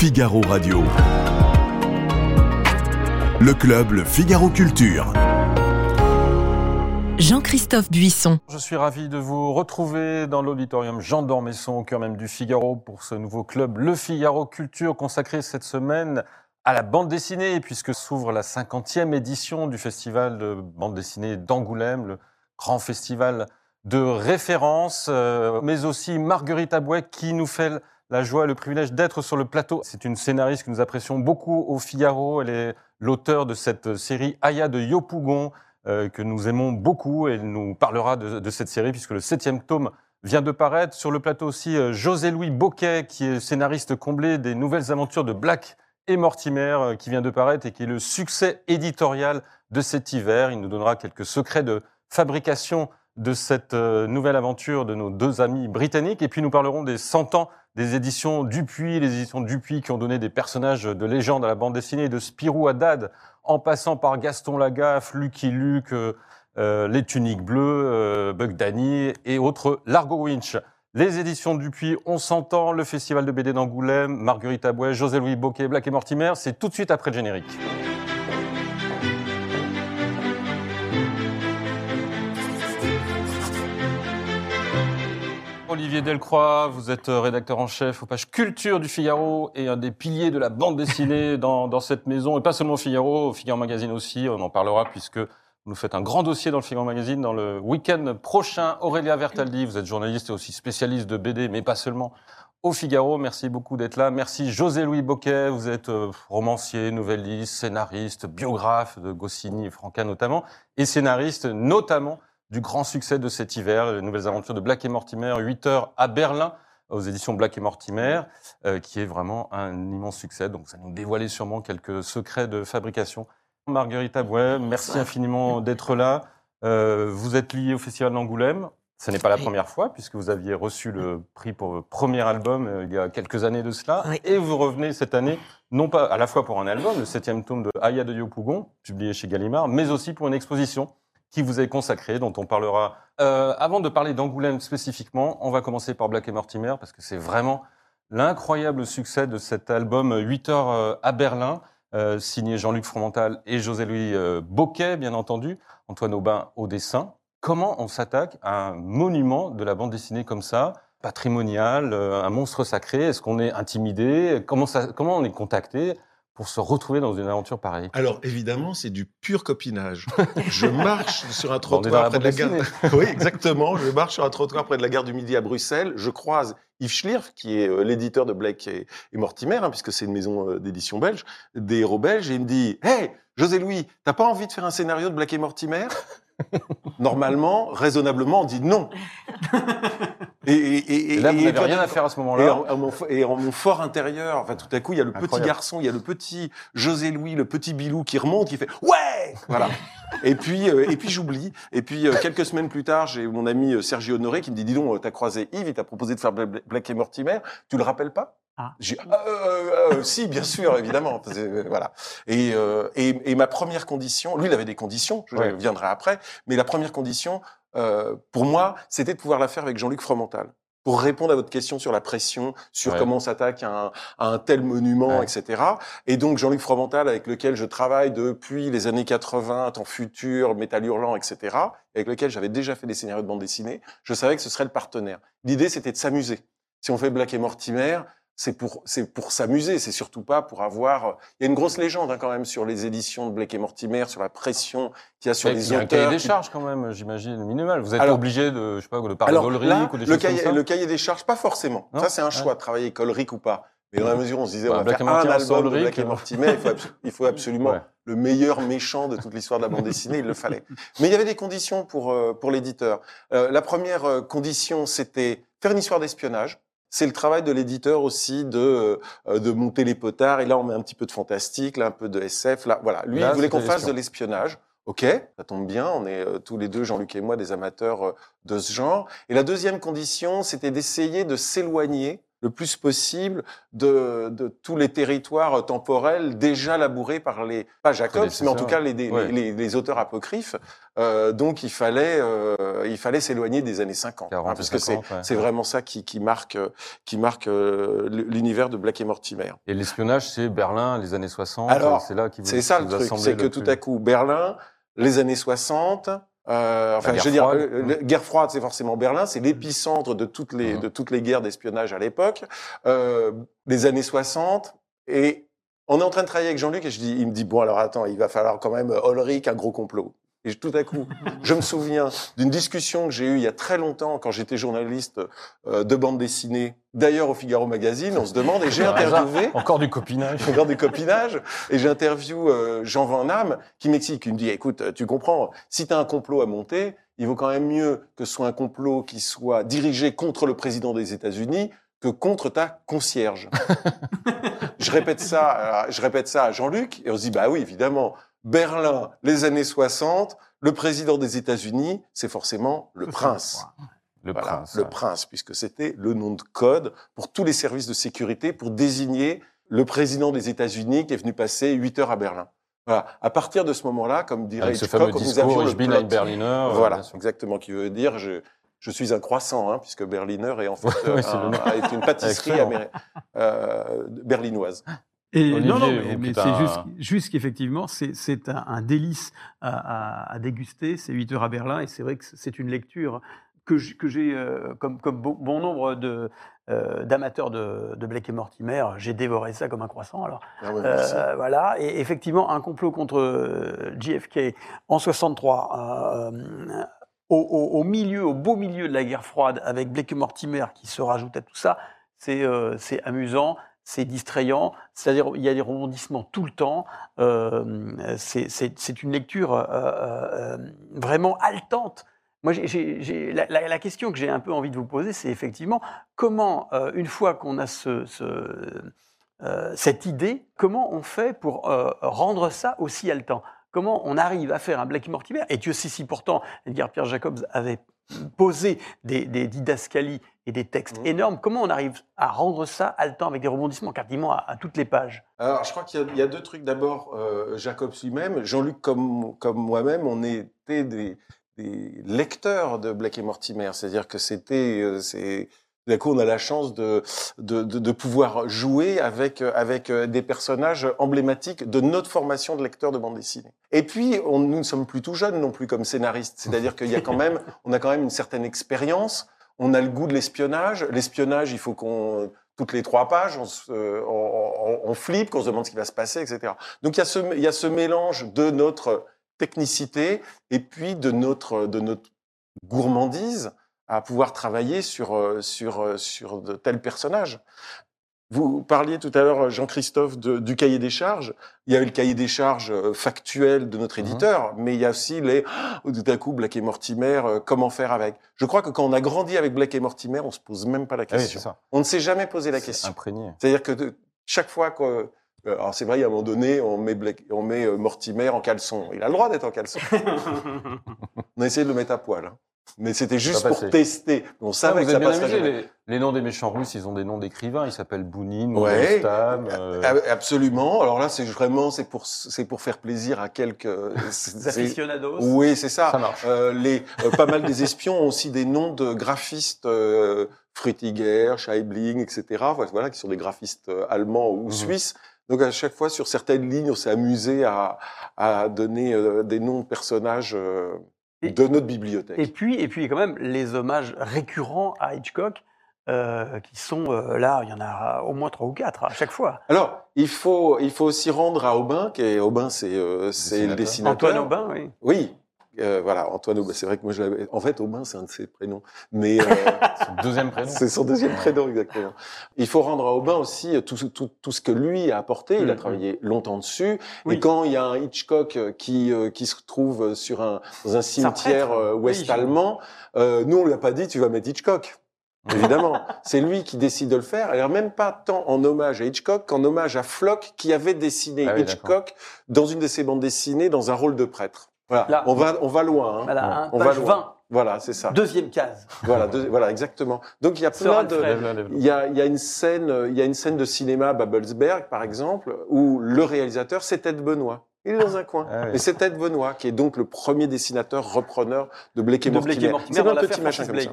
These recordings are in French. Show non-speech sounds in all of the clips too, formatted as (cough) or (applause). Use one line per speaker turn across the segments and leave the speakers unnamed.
Figaro Radio. Le club Le Figaro Culture.
Jean-Christophe Buisson.
Je suis ravi de vous retrouver dans l'auditorium Jean d'Ormesson, au cœur même du Figaro, pour ce nouveau club Le Figaro Culture, consacré cette semaine à la bande dessinée, puisque s'ouvre la 50e édition du festival de bande dessinée d'Angoulême, le grand festival de référence, euh, mais aussi Marguerite Abouet qui nous fait la joie et le privilège d'être sur le plateau. C'est une scénariste que nous apprécions beaucoup au Figaro. Elle est l'auteur de cette série Aya de Yopougon, euh, que nous aimons beaucoup. Elle nous parlera de, de, cette série puisque le septième tome vient de paraître. Sur le plateau aussi, euh, José-Louis Boquet, qui est scénariste comblé des nouvelles aventures de Black et Mortimer, euh, qui vient de paraître et qui est le succès éditorial de cet hiver. Il nous donnera quelques secrets de fabrication de cette nouvelle aventure de nos deux amis britanniques. Et puis nous parlerons des 100 ans des éditions Dupuis, les éditions Dupuis qui ont donné des personnages de légende à la bande dessinée, de Spirou Haddad, en passant par Gaston Lagaffe, Lucky Luke, euh, Les Tuniques Bleues, euh, Bug et autres, Largo Winch. Les éditions Dupuis, on s'entend, le festival de BD d'Angoulême, Marguerite Abouet, José-Louis Boquet, Black et Mortimer, c'est tout de suite après le générique. Olivier Delcroix, vous êtes rédacteur en chef aux pages culture du Figaro et un des piliers de la bande dessinée (laughs) dans, cette maison, et pas seulement au Figaro, au Figaro Magazine aussi, on en parlera puisque vous nous faites un grand dossier dans le Figaro Magazine dans le week-end prochain. Aurélia Vertaldi, vous êtes journaliste et aussi spécialiste de BD, mais pas seulement au Figaro. Merci beaucoup d'être là. Merci José-Louis Boquet, vous êtes euh, romancier, novelliste, scénariste, biographe de Goscinny et Franca notamment, et scénariste notamment du grand succès de cet hiver, les nouvelles aventures de Black et Mortimer, 8 heures à Berlin, aux éditions Black et Mortimer, euh, qui est vraiment un immense succès. Donc, ça nous dévoilait sûrement quelques secrets de fabrication. Marguerite Abouet, merci infiniment d'être là. Euh, vous êtes lié au Festival d'Angoulême. Ce n'est pas la première fois, puisque vous aviez reçu le prix pour votre premier album euh, il y a quelques années de cela.
Oui.
Et vous revenez cette année, non pas à la fois pour un album, le septième tome de Aya de Yopougon, publié chez Gallimard, mais aussi pour une exposition qui vous est consacré, dont on parlera. Euh, avant de parler d'Angoulême spécifiquement, on va commencer par Black et Mortimer, parce que c'est vraiment l'incroyable succès de cet album 8 heures euh, à Berlin, euh, signé Jean-Luc Fromental et José-Louis euh, Boquet, bien entendu, Antoine Aubin au dessin. Comment on s'attaque à un monument de la bande dessinée comme ça, patrimonial, euh, un monstre sacré? Est-ce qu'on est intimidé? Comment on est contacté? Pour se retrouver dans une aventure pareille
Alors évidemment, c'est du pur copinage. Je (laughs) marche sur un trottoir près de la gare. Oui, exactement. Je marche sur un trottoir près de la gare du Midi à Bruxelles. Je croise Yves Schlierf, qui est euh, l'éditeur de Blake et, et Mortimer, hein, puisque c'est une maison euh, d'édition belge, des héros belges, et il me dit Hey, José Louis, t'as pas envie de faire un scénario de Blake et Mortimer? Normalement, raisonnablement, on dit non. (laughs) Et, et- et-
Et là, vous n'avez rien à faire à ce moment-là.
et en mon fort intérieur, enfin, tout à coup, il y a le petit garçon, il y a le petit José Louis, le petit Bilou qui remonte, qui fait ouais, voilà. et puis, euh, et puis j'oublie. Et puis euh, quelques semaines plus tard, j'ai mon ami euh, Sergi Honoré qui me dit dis donc, t'as croisé Yves, il t'a proposé de faire Bla- Bla- Black et Mortimer, tu le rappelles pas?
Ah.
J'ai euh, euh, euh, si, bien sûr, évidemment. Euh, voilà. Et, euh, et, et ma première condition, lui, il avait des conditions, je
Ouais.
viendrai après, mais la première condition, euh, pour moi, c'était de pouvoir la faire avec Jean-Luc Fromental. Pour répondre à votre question sur la pression, sur
Ouais.
comment on s'attaque à un, à un tel monument,
Ouais.
etc. Et donc Jean-Luc Fromental, avec lequel je travaille depuis les années 80, Temps Futur, Métal Hurlant, etc., avec lequel j'avais déjà fait des scénarios de bande dessinée, je savais que ce serait le partenaire. L'idée, c'était de s'amuser. Si on fait Black et Mortimer, c'est pour c'est pour s'amuser, c'est surtout pas pour avoir. Il y a une grosse légende hein, quand même sur les éditions de Blake et Mortimer, sur la pression qu'il y a sur les
il y a un cahier
auteurs.
des charges quand même, j'imagine, minimal. Vous êtes
Alors-
obligé de, je sais pas, de parler
Alors
d'Olric
là,
ou des
le
choses
cahier,
comme ça
le cahier des charges, pas forcément.
Non?
Ça, c'est un choix, travailler colerique ou pas. Mais dans la mesure où on se disait,
Bah,
on va
Black
faire un album de Black et
euh.
Mortimer, il faut, abso- il faut absolument
Ouais.
le meilleur méchant de toute l'histoire de la bande dessinée, il le fallait. Mais il y avait des conditions pour, euh, pour l'éditeur. Euh, la première euh, condition, c'était faire une histoire d'espionnage. C'est le travail de l'éditeur aussi de euh, de monter les potards. Et là, on met un petit peu de fantastique, là un peu de SF. Là, voilà. Lui,
Là,
il voulait qu'on fasse de
l'espion.
l'espionnage. Ok, ça tombe bien. On est euh, tous les deux, Jean-Luc et moi, des amateurs euh, de ce genre. Et la deuxième condition, c'était d'essayer de s'éloigner le plus possible de, de tous les territoires temporels déjà labourés par les, pas Jacobs, mais en tout cas les, les,
Ouais.
les, les auteurs apocryphes. Euh, donc il fallait, euh, il fallait s'éloigner des années 50,
40
hein, parce que c'est
50, ouais.
c'est vraiment ça qui, qui marque, qui marque euh, l'univers de Black et Mortimer.
Et l'espionnage, c'est Berlin, les années 60.
Alors,
c'est là qui
C'est ça
qui
le truc, c'est que
le
tout
plus-
à coup, Berlin, les années 60, euh, enfin, je veux dire, euh, la guerre froide, c'est forcément Berlin, c'est l'épicentre de toutes les
Mhm.
de toutes les guerres d'espionnage à l'époque. Euh, les années 60, et on est en train de travailler avec Jean-Luc et je dis, il me dit bon alors attends, il va falloir quand même euh, Ulrich un gros complot. Et tout à coup, je me souviens d'une discussion que j'ai eue il y a très longtemps quand j'étais journaliste euh, de bande dessinée, d'ailleurs au Figaro Magazine, on se demande, et j'ai interviewé
Encore du copinage.
je regarde des copinages et j'interview euh, Jean Van Damme qui m'explique, il me dit écoute, tu comprends, si tu as un complot à monter, il vaut quand même mieux que ce soit un complot qui soit dirigé contre le président des États-Unis que contre ta concierge. (laughs) je répète ça, je répète ça à Jean-Luc et on se dit bah oui, évidemment, Berlin, les années 60, le président des États-Unis, c'est forcément le prince.
Le
Voilà,
prince.
le
ouais.
prince, puisque c'était le nom de code pour tous les services de sécurité pour désigner le président des États-Unis qui est venu passer 8 heures à Berlin. Voilà. À partir de ce moment-là, comme dirait Hitchcock,
fameux
nous
discours,
avions le plot.
Berliner. euh,
Voilà, exactement, qui veut dire je, je suis un croissant, hein, puisque Berliner est en (laughs) fait
Ouais,
euh,
le
un- est une pâtisserie euh, berlinoise.
Et non, non, mais, c'est
un-
juste, juste qu'effectivement, c'est, c'est un, un délice à, à- à déguster, ces 8 heures à Berlin, et c'est vrai que c'est une lecture que, j'ai, euh, comme, comme bon, bon nombre de, euh, d'amateurs de, de Blake et Mortimer, j'ai dévoré ça comme un croissant. Alors,
Ah ouais,
euh, voilà, et effectivement, un complot contre euh, JFK en 63, euh, au, au- au milieu, au beau milieu de la guerre froide, avec Blake et Mortimer qui se rajoute à tout ça, c'est euh, c'est amusant, c'est distrayant, c'est-à-dire il y a des rebondissements tout le temps. Euh, c'est- une lecture euh, euh, vraiment haletante. Moi, la, question que j'ai un peu envie de vous poser, c'est effectivement comment, une fois qu'on a ce, ce- cette idée, comment on fait pour rendre ça aussi haletant? Comment on arrive à faire un Black Mortimer? Et Dieu sait si pourtant Edgar Pierre Jacobs avait posé des, des didascalies et des textes
Mhm.
énormes. Comment on arrive à rendre ça haletant avec des rebondissements quasiment à, à toutes les pages?
Alors, je crois qu'il y, a- il y a deux trucs. D'abord, euh, Jacob lui-même, Jean-Luc comme, comme moi-même, on était des, des lecteurs de Black et Mortimer. C'est-à-dire que c'était, euh, d'un coup, on a la chance de, de, de, de pouvoir jouer avec, euh, avec euh, des personnages emblématiques de notre formation de lecteur de bande dessinée. Et puis, on, nous ne sommes plus tout jeunes non plus comme scénaristes. C'est-à-dire qu'il y a quand même, (laughs) on a quand même une certaine expérience. On a le goût de l'espionnage. L'espionnage, il faut qu'on, toutes les trois pages, on, se- euh, on, on, on flippe, qu'on se demande ce qui va se passer, etc. Donc il y a ce, il y a ce mélange de notre technicité et puis de notre, de notre gourmandise à pouvoir travailler sur, euh, sur, euh, sur de tels personnages. Vous parliez tout à l'heure, Jean-Christophe, du cahier des charges. Il y a eu le cahier des charges euh, factuel de notre
Mhm.
éditeur, mais il y a aussi les, (gasps) oh, tout à coup, Black et Mortimer, euh, comment faire avec. Je crois que quand on a grandi avec Black et Mortimer, on se pose même pas la
Ah oui,
question.
ça.
on ne s'est jamais posé la question.
Imprégné.
C'est-à-dire que de- chaque fois que, alors c'est vrai, a un moment donné, on met, Black- on met Mortimer en caleçon. Il a le droit d'être en caleçon. (laughs) on a essayé de le mettre à poil. hein. Mais c'était juste pour
passé.
tester. On
Ah,
savait
vous
que ça passerait.
Les, les noms des méchants russes, ils ont des noms d'écrivains. Ils s'appellent Bounine,
Ouais.
Mandelstam. euh,
Ah, Absolument. Alors là, c'est vraiment, c'est pour, c'est pour faire plaisir à quelques. (laughs)
aficionados
Oui, c'est ça.
Ça marche.
Euh, les, euh, pas mal des espions ont aussi des noms de graphistes euh, Frutiger, Scheibling, etc. Voilà, qui sont des graphistes euh, allemands ou
Mhm.
suisses. Donc à chaque fois, sur certaines lignes, on s'est amusé à, à donner des noms de personnages euh,
Et-
de notre bibliothèque.
Et puis, et puis quand même, les hommages récurrents à Hitchcock, euh, qui sont euh, là, il y en a au moins trois ou quatre à chaque fois.
Alors, il faut, il faut aussi rendre à Aubin, qui est Aubin, c'est euh, c'est le
Dessinateur.
dessinateur.
Antoine Aubin, oui.
Oui, euh, voilà, Antoine Aubin. C'est vrai que moi, je l'avais. En fait, Aubin, c'est un de ses prénoms, mais euh,
C'est le deuxième prénom.
c'est son deuxième prénom exactement. Il faut rendre à Aubin aussi tout, tout, tout ce que lui a apporté. Il a
Mhm.
travaillé longtemps dessus.
Oui.
Et quand il y a un Hitchcock euh, qui euh, qui se trouve sur un dans un cimetière
prêtre.
euh,
Oui,
ouest
j'ai-
allemand, euh, nous on lui a pas dit tu vas mettre Hitchcock. Évidemment, c'est lui qui décide de le faire. Alors même pas tant en hommage à Hitchcock qu'en hommage à Flock qui avait dessiné
Ah oui,
Hitchcock dans une de ses bandes dessinées dans un rôle de prêtre. Voilà,
Là.
on va on va loin. hein.
Voilà, un
On va loin.
20.
Voilà, c'est ça.
Deuxième case.
Voilà, deux- voilà, exactement. Donc il y a plein de, il y a, il y a une scène, il y a une scène de cinéma à Babelsberg, par exemple, où le réalisateur, c'est Ted Benoît. Il est dans un coin.
Ah oui.
Et c'est Ted Benoît, qui est donc le premier dessinateur, repreneur de Blake et
De Blake et
Mortimer.
Mortimer
C'est
dans
un petit machin comme ça.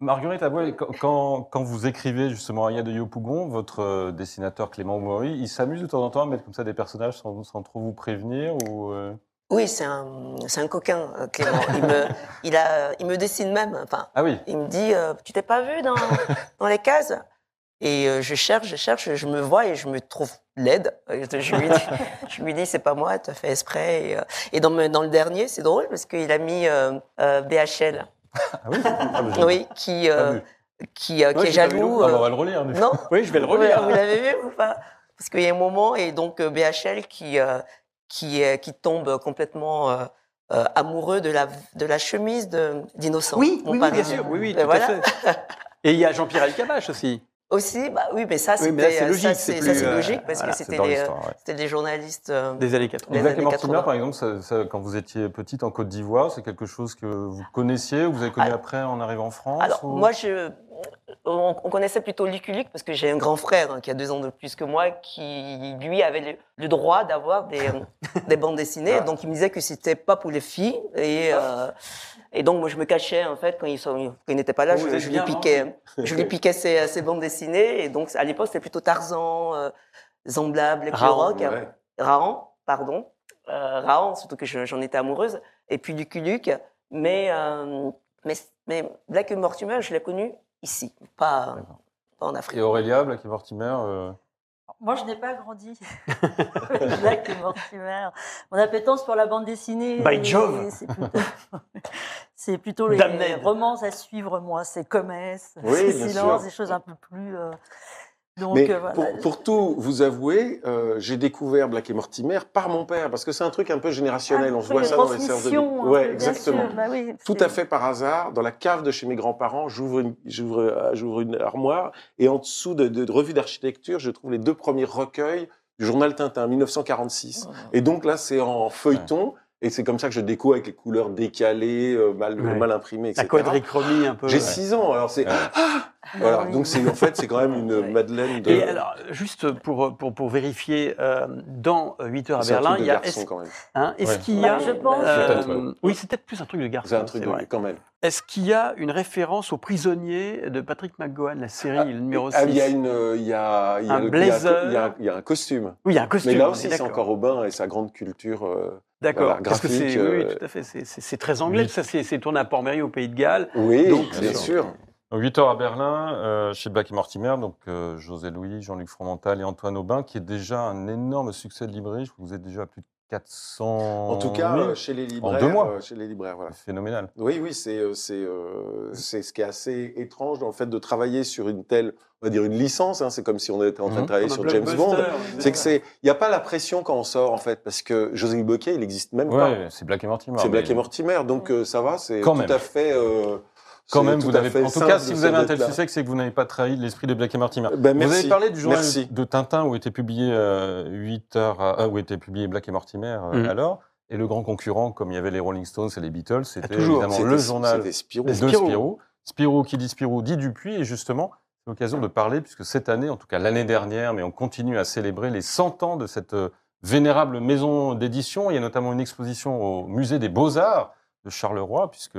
Marguerite Aboué, quand, quand, quand vous écrivez justement Aya de Yopougon, votre euh, dessinateur Clément Maury, il s'amuse de temps en temps à mettre comme ça des personnages sans, sans trop vous prévenir ou euh,
Oui, c'est un, c'est un coquin, euh, Clément. Il me, (laughs) il, a, il me dessine même. Enfin,
Ah oui,
il me dit euh, Tu t'es pas vu dans, (laughs) dans les cases? Et euh, je cherche, je cherche, je me vois et je me trouve laide. Je lui dis, (laughs) je lui dis C'est pas moi, tu as fait exprès. Et, et dans, le dernier, c'est drôle parce qu'il a mis BHL,
ah oui,
oui, qui, qui, est jaloux.
Ah, bah, on va le relire.
non?
Oui, je vais le
vous,
relire.
vous l'avez vu ou pas? Parce qu'il y a un moment, et donc BHL qui, qui, qui tombe complètement euh, euh, amoureux de la, de la chemise d'Innocent.
Oui, oui, oui, bien sûr. Oui, oui,
Ben
tout
voilà.
à fait. Et il y a Jean-Pierre Elkabach aussi.
Aussi, bah oui, mais ça,
Oui, c'est
euh,
logique,
ça,
c'est
c'est
plus,
ça, c'est
euh,
logique parce
voilà,
que c'était des,
ouais.
c'était des journalistes. euh,
Des années
Et
80.
Les
Mortimer,
80.
par exemple, ça- ça, quand vous étiez petite en Côte d'Ivoire, c'est quelque chose que vous connaissiez ou vous avez connu après en arrivant en France
Alors,
ou-
moi, je, on, on connaissait plutôt Luke parce que j'ai un grand frère hein, qui a deux ans de plus que moi qui, lui, avait le, le droit d'avoir des, euh, (laughs) des bandes dessinées. Donc, il me disait que c'était pas pour les filles. Et, euh, et donc, moi, je me cachais, en fait, quand il, sont- quand il n'était pas là, je, lui piquais, je lui piquais ses, ses bandes dessinées. Et donc, à l'époque, c'était plutôt Tarzan, euh, Zambla, Black
Raon,
Rock,
Ouais.
Raon, pardon. Euh, Raon, surtout que je- j'en étais amoureuse. Et puis Lucky Luke. Mais, euh, mais, mais Black Mortimer, je l'ai connu ici, pas, en Afrique.
Et Aurélia, Black et Mortimer, euh,
Moi, je n'ai pas grandi (laughs) Black et Mortimer. Mon appétence pour la bande dessinée.
By Jove.
C'est plutôt, (laughs) plutôt les
Damned.
romans à suivre, moi. C'est Comès,
Oui,
c'est Silence,
sûr.
des choses un peu plus. euh, donc,
Mais
euh, voilà.
pour, pour tout vous avouer, euh, j'ai découvert Black et Mortimer par mon père, parce que c'est un truc un peu générationnel.
Ah,
On voit
la
ça dans les séances de
un
Ouais, exactement.
sûr, bah oui,
Tout à fait par hasard, dans la cave de chez mes grands-parents, j'ouvre une, j'ouvre, euh, une armoire et en dessous de, de, de revues d'architecture, je trouve les deux premiers recueils du journal Tintin, 1946. Et donc là, c'est en feuilleton. Et c'est comme ça que je déco avec les couleurs décalées, euh, mal,
Ouais.
mal imprimées,
La
etc.
quadrichromie un peu.
J'ai
ouais.
6 ans, alors c'est...
Ouais.
Ah voilà,
oui.
donc c'est, en fait, c'est quand même une (laughs)
Ouais.
madeleine de...
Et alors, juste pour, pour, pour vérifier, euh, dans 8 heures à Berlin, il y a.
garçon
Est-ce
quand même.
hein, est-ce
Ouais.
qu'il y a.
Bah, je pense.
Peut-être, ouais.
Oui, c'est peut-être plus un truc de garçon.
C'est un truc de...
vrai.
quand même.
Est-ce qu'il y a une référence aux prisonniers de Patrick McGowan, la série le numéro 6
Ah, il y a une, euh, il y a, il y a
Un
le-
blazer.
il y a, il y a un costume.
Oui, il y a un costume.
Mais là aussi,
est
c'est encore Aubin et sa grande culture. euh,
D'accord.
voilà,
Parce que c'est, oui,
euh,
tout à fait. C'est, très anglais.
Oui.
Ça, c'est, tourné à Port-Mairie au Pays de Galles.
Oui,
Donc,
bien
sûr.
Sûr.
Donc, 8 heures à Berlin, euh, chez Black et Mortimer, donc euh, José Louis, Jean-Luc Fromental et Antoine Aubin, qui est déjà un énorme succès de librairie. Je vous êtes déjà à plus de 400
En tout cas,
000.
euh, chez les libraires.
deux mois.
euh, chez les libraires, voilà.
Phénoménal.
Oui, oui, c'est euh, c'est euh, c'est ce qui est assez étrange dans le fait de travailler sur une telle, on va dire une licence. hein, c'est comme si on était en train de
Mhm.
travailler sur James Bond.
on
C'est que c'est, il n'y a pas la pression quand on sort en fait, parce que José Bocquet, il n'existe même pas.
Ouais, c'est Black et Mortimer.
C'est Black et Mortimer, donc euh, ça va, c'est tout
même.
à fait. euh,
Quand même, vous avez. En tout
simple
cas, si vous avez un tel
là.
succès, c'est que vous n'avez pas trahi l'esprit de Black et Mortimer.
Ben,
Vous avez parlé du journal
Merci.
de Tintin où était publié euh, 8 heures, à- ah, où était publié Black et Mortimer euh,
Mhm.
alors. Et le grand concurrent, comme il y avait les Rolling Stones et les Beatles, c'était
toujours.
évidemment le journal
Spirou.
de
Spirou.
Spirou. Spirou qui dit Spirou dit Dupuis. Et justement, c'est l'occasion de parler, puisque cette année, en tout cas l'année dernière, mais on continue à célébrer les 100 ans de cette euh, vénérable maison d'édition. Il y a notamment une exposition au musée des Beaux-Arts de Charleroi, puisque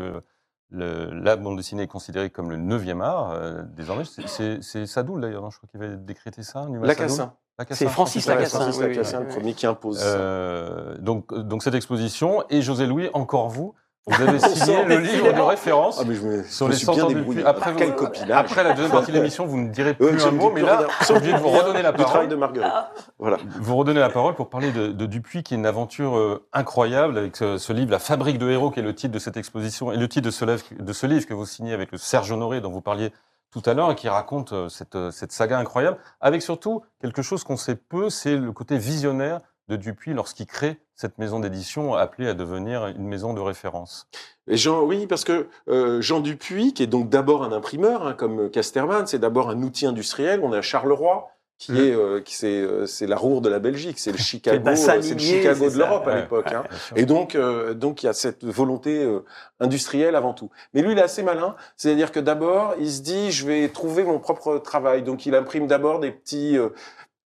le- la bande dessinée est considérée comme le 9e art. euh, désormais, C'est- c'est c'est Sadoul d'ailleurs, non je crois qu'il avait décrété ça.
Lacassin.
Lacassin,
C'est Francis Lacassin,
Francis
oui, oui,
le premier qui impose ça.
Euh, donc, donc cette exposition et José Louis, encore vous, vous avez signé le livre de référence
Ah, mais je me, je
sur les
suis
100
bien
ans de
débrouillé.
Dupuis. Après,
Ah,
vous-
quel copinage.
Après la deuxième partie de l'émission, vous ne direz plus un mot, mais là, je suis obligé de vous redonner la
Du travail
parole.
de Marguerite. Voilà.
Vous redonner la parole pour parler de, de Dupuis, qui est une aventure euh, incroyable avec ce, ce livre, La fabrique de héros, qui est le titre de cette exposition et le titre de ce, livre, de ce livre que vous signez avec le Serge Honoré, dont vous parliez tout à l'heure, et qui raconte euh, cette, euh, cette saga incroyable, avec surtout quelque chose qu'on sait peu, c'est le côté visionnaire de Dupuis lorsqu'il crée cette maison d'édition appelée à devenir une maison de référence.
Et Jean, oui, parce que euh, Jean Dupuis, qui est donc d'abord un imprimeur, hein, comme Casterman, c'est d'abord un outil industriel. On est à Charleroi. qui
Mm.
est euh, qui c'est euh, c'est la roure de la Belgique, c'est le (laughs) Chicago, euh, c'est le Chicago de l'Europe à
Ouais,
l'époque. hein. Et donc, euh, donc il y a cette volonté euh, industrielle avant tout. Mais lui, il est assez malin. C'est-à-dire que d'abord, il se dit, je vais trouver mon propre travail. Donc, il imprime d'abord des petits.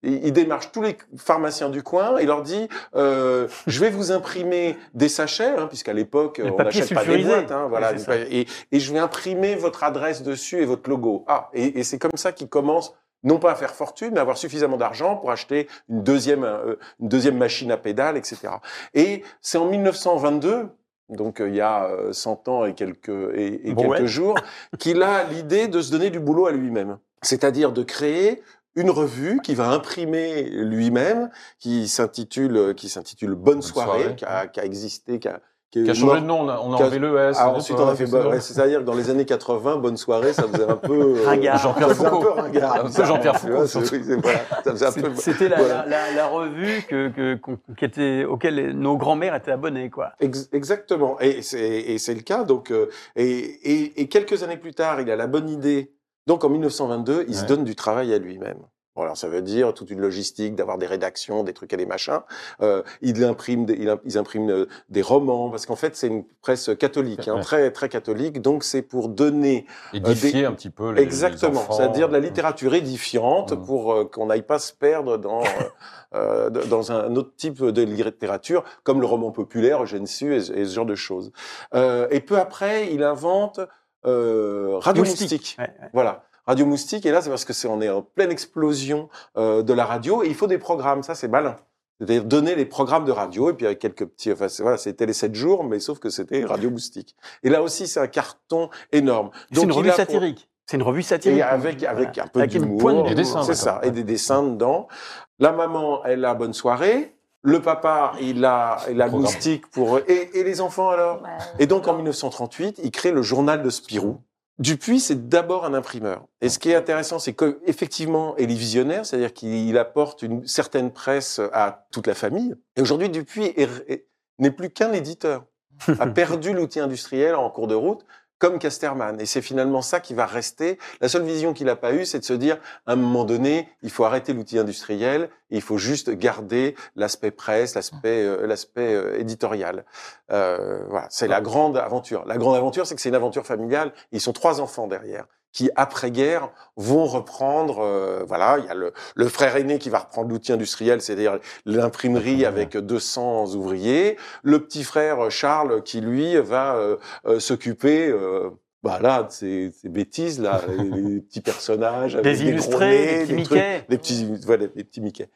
Euh, il démarche tous les pharmaciens du coin et leur dit euh, je vais vous imprimer des sachets hein, puisqu'à l'époque on n'achète pas des boîtes hein, voilà et, et je vais imprimer votre adresse dessus et votre logo ah et, et c'est comme ça qu'il commence non pas à faire fortune, mais à avoir suffisamment d'argent pour acheter une deuxième, euh, une deuxième machine à pédales, etc. Et c'est en 1922, donc euh, il y a euh, 100 ans et quelques, et, quelques jours, qu'il a l'idée de se donner du boulot à lui-même. C'est-à-dire de créer une revue qui va imprimer lui-même, qui s'intitule, qui s'intitule Bonne, soirée,
soirée.
qui, a, qui a existé, qui a, qui
a
mort-
changé de nom, on a, on a enlevé le S.
ah, ensuite, on a fait, c'est-à-dire que dans les années 80, bonne soirée, ça faisait un peu euh, (laughs)
Ringard.
Jean-Pierre Foucault.
un peu ringard.
Un peu Jean-Pierre Foucault. (laughs)
C'était la,
voilà.
la, la- la revue que, que, qu'on- qui était, auquel nos grands-mères étaient abonnées. Quoi.
Ex- exactement, et c'est et c'est le cas. Donc, euh, et, et, et quelques années plus tard, il a la bonne idée. Donc, en 1922, il se donne du travail à lui-même. Bon, alors ça veut dire toute une logistique, d'avoir des rédactions, des trucs et des machins. Euh, il imprime, des, il ils impriment euh, des romans parce qu'en fait c'est une presse catholique, hein,
Ouais.
très très catholique. Donc c'est pour donner
Édifier
des-
un petit peu les
Exactement, c'est-à-dire de la littérature édifiante
Mm.
pour euh, qu'on n'aille pas se perdre dans, euh, euh, dans un autre type de littérature, comme le roman populaire, Eugène Sue et, et ce genre de choses. Euh, et peu après, il invente euh, Radio Moustique.
Ouais, ouais.
Voilà. Radio Moustique, et là, c'est parce que c'est on est en pleine explosion euh, de la radio, et il faut des programmes, ça c'est malin. C'est-à-dire donner les programmes de radio, et puis avec quelques petits, enfin c'est- voilà, c'était les 7 jours, mais sauf que c'était Radio Moustique. Et là aussi, c'est un carton énorme.
C'est une
il
revue
pour-
satirique. C'est une revue satirique.
et avec, avec un peu
Avec une
d'humour.
dessins,
C'est ça. Et des dessins dedans. La maman, elle a bonne soirée. Le papa, il a, il a moustique pour, et, et les enfants alors?
Ouais.
Et donc, en 1938, il crée le journal de Spirou. Dupuis, c'est d'abord un imprimeur. Et ce qui est intéressant, c'est qu'effectivement, il est visionnaire, c'est-à-dire qu'il apporte une certaine presse à toute la famille. Et aujourd'hui, Dupuis est- est- n'est plus qu'un éditeur. (laughs) a perdu l'outil industriel en cours de route, comme Casterman. Et c'est finalement ça qui va rester. La seule vision qu'il n'a pas eue, c'est de se dire, à un moment donné, il faut arrêter l'outil industriel, et il faut juste garder l'aspect presse, l'aspect euh, l'aspect euh, éditorial. Euh, voilà, c'est la grande aventure. La grande aventure, c'est que c'est une aventure familiale. Ils sont trois enfants derrière qui, après-guerre, vont reprendre, euh, voilà, il y a le, le frère aîné qui va reprendre l'outil industriel, c'est-à-dire l'imprimerie avec 200 ouvriers, le petit frère Charles qui, lui, va euh, euh, s'occuper, euh, bah là, de ces, ces bêtises, là, les, les petits (laughs) personnages, avec
Des
des
illustrés,
gros nez,
des petits
des trucs, des petits, voilà, des petits Mickey.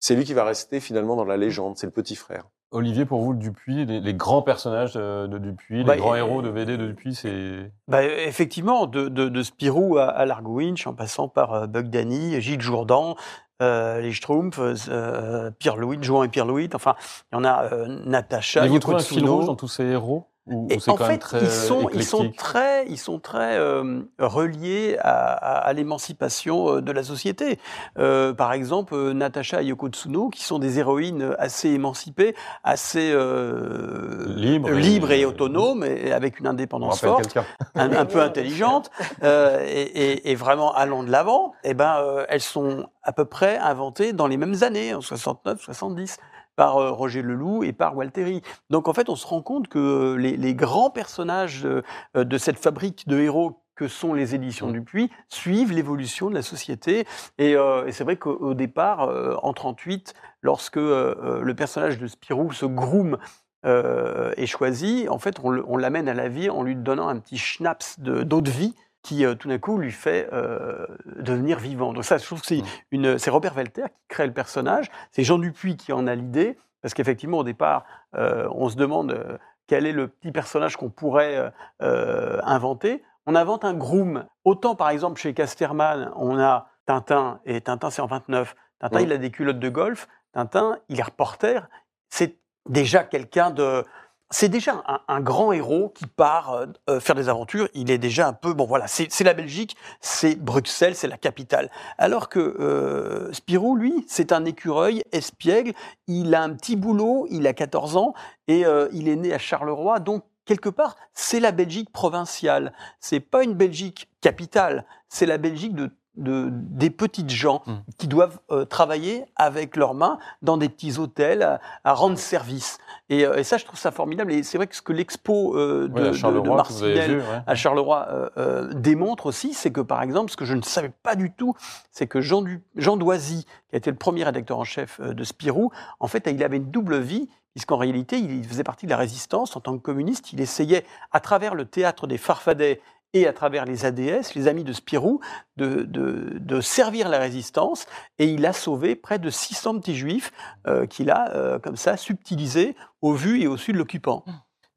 C'est lui qui va rester finalement dans la légende, c'est le petit frère.
Olivier, pour vous, Dupuis, les, les grands personnages de, de Dupuis,
Bah,
les grands
et-
héros de VD de Dupuis, c'est.
Bah, effectivement, de, de, de Spirou à, à Largo Winch, en passant par euh, Bug Danny, Gilles Jourdan, euh, les Schtroumpfs, euh, Pierre Louis, Jouan et Pierre Louis, enfin, il y en a euh, Natacha,
Mais vous trouvez un fil rouge dans tous ces héros? Ou,
Et en fait, ils sont, ils sont
éclectique?
très, ils sont très euh, reliés à, à- à l'émancipation euh, de la société. Euh, par exemple, Natacha et Yoko Tsuno, qui sont des héroïnes assez émancipées, assez euh,
Libres et-
libres et autonomes, et avec une indépendance forte un, un peu intelligentes (laughs) euh, et, vraiment allant de l'avant, eh ben, elles sont à peu près inventées dans les mêmes années, en 69, 70 par euh, Roger Leloup et par Walteri. Donc en fait, on se rend compte que les, les grands personnages euh, euh, de cette fabrique de héros que sont les éditions
Mm.
Dupuis suivent l'évolution de la société. Et, euh, et c'est vrai qu'au au départ, euh, en 38, lorsque euh, euh, le personnage de Spirou se groom euh, est choisi, en fait, on l'amène à la vie en lui donnant un petit schnapps de- d'eau de, vie qui, euh, tout d'un coup, lui fait euh, devenir vivant. Donc ça, je trouve que c'est
Mm.
une, c'est Robert Velter qui crée le personnage. C'est Jean Dupuis qui en a l'idée, parce qu'effectivement, au départ, euh, on se demande quel est le petit personnage qu'on pourrait euh, inventer. On invente un groom. Autant, par exemple, chez Casterman, on a Tintin, et Tintin, c'est en 29. Tintin,
Mm.
il a des culottes de golf. Tintin, il est reporter. C'est déjà quelqu'un de... C'est déjà un, grand héros qui part euh, euh, faire des aventures. Il est déjà un peu... Bon, voilà, c'est c'est la Belgique, c'est Bruxelles, c'est la capitale. Alors que euh, Spirou, lui, c'est un écureuil espiègle. Il a un petit boulot, il a 14 ans, et euh, il est né à Charleroi. Donc, quelque part, c'est la Belgique provinciale. C'est pas une Belgique capitale, c'est la Belgique de de, des petites gens
Mm.
qui doivent euh, travailler avec leurs mains dans des petits hôtels à, à rendre service. Et, euh, et ça, je trouve ça formidable. Et c'est vrai que ce que l'expo euh, de,
Ouais, à
de- de
Charleroi, que vous avez
Marcinelle
vu, ouais.
à Charleroi euh, démontre aussi, c'est que par exemple, ce que je ne savais pas du tout, c'est que Jean, du, Jean Doisy, qui a été le premier rédacteur en chef de Spirou, en fait, il avait une double vie, puisqu'en réalité, il faisait partie de la résistance en tant que communiste. Il essayait, à travers le théâtre des Farfadets et à travers les ADS, les amis de Spirou, de, de- de servir la résistance. Et il a sauvé près de 600 petits juifs euh, qu'il a, euh, comme ça, subtilisés au vu et au su de l'occupant.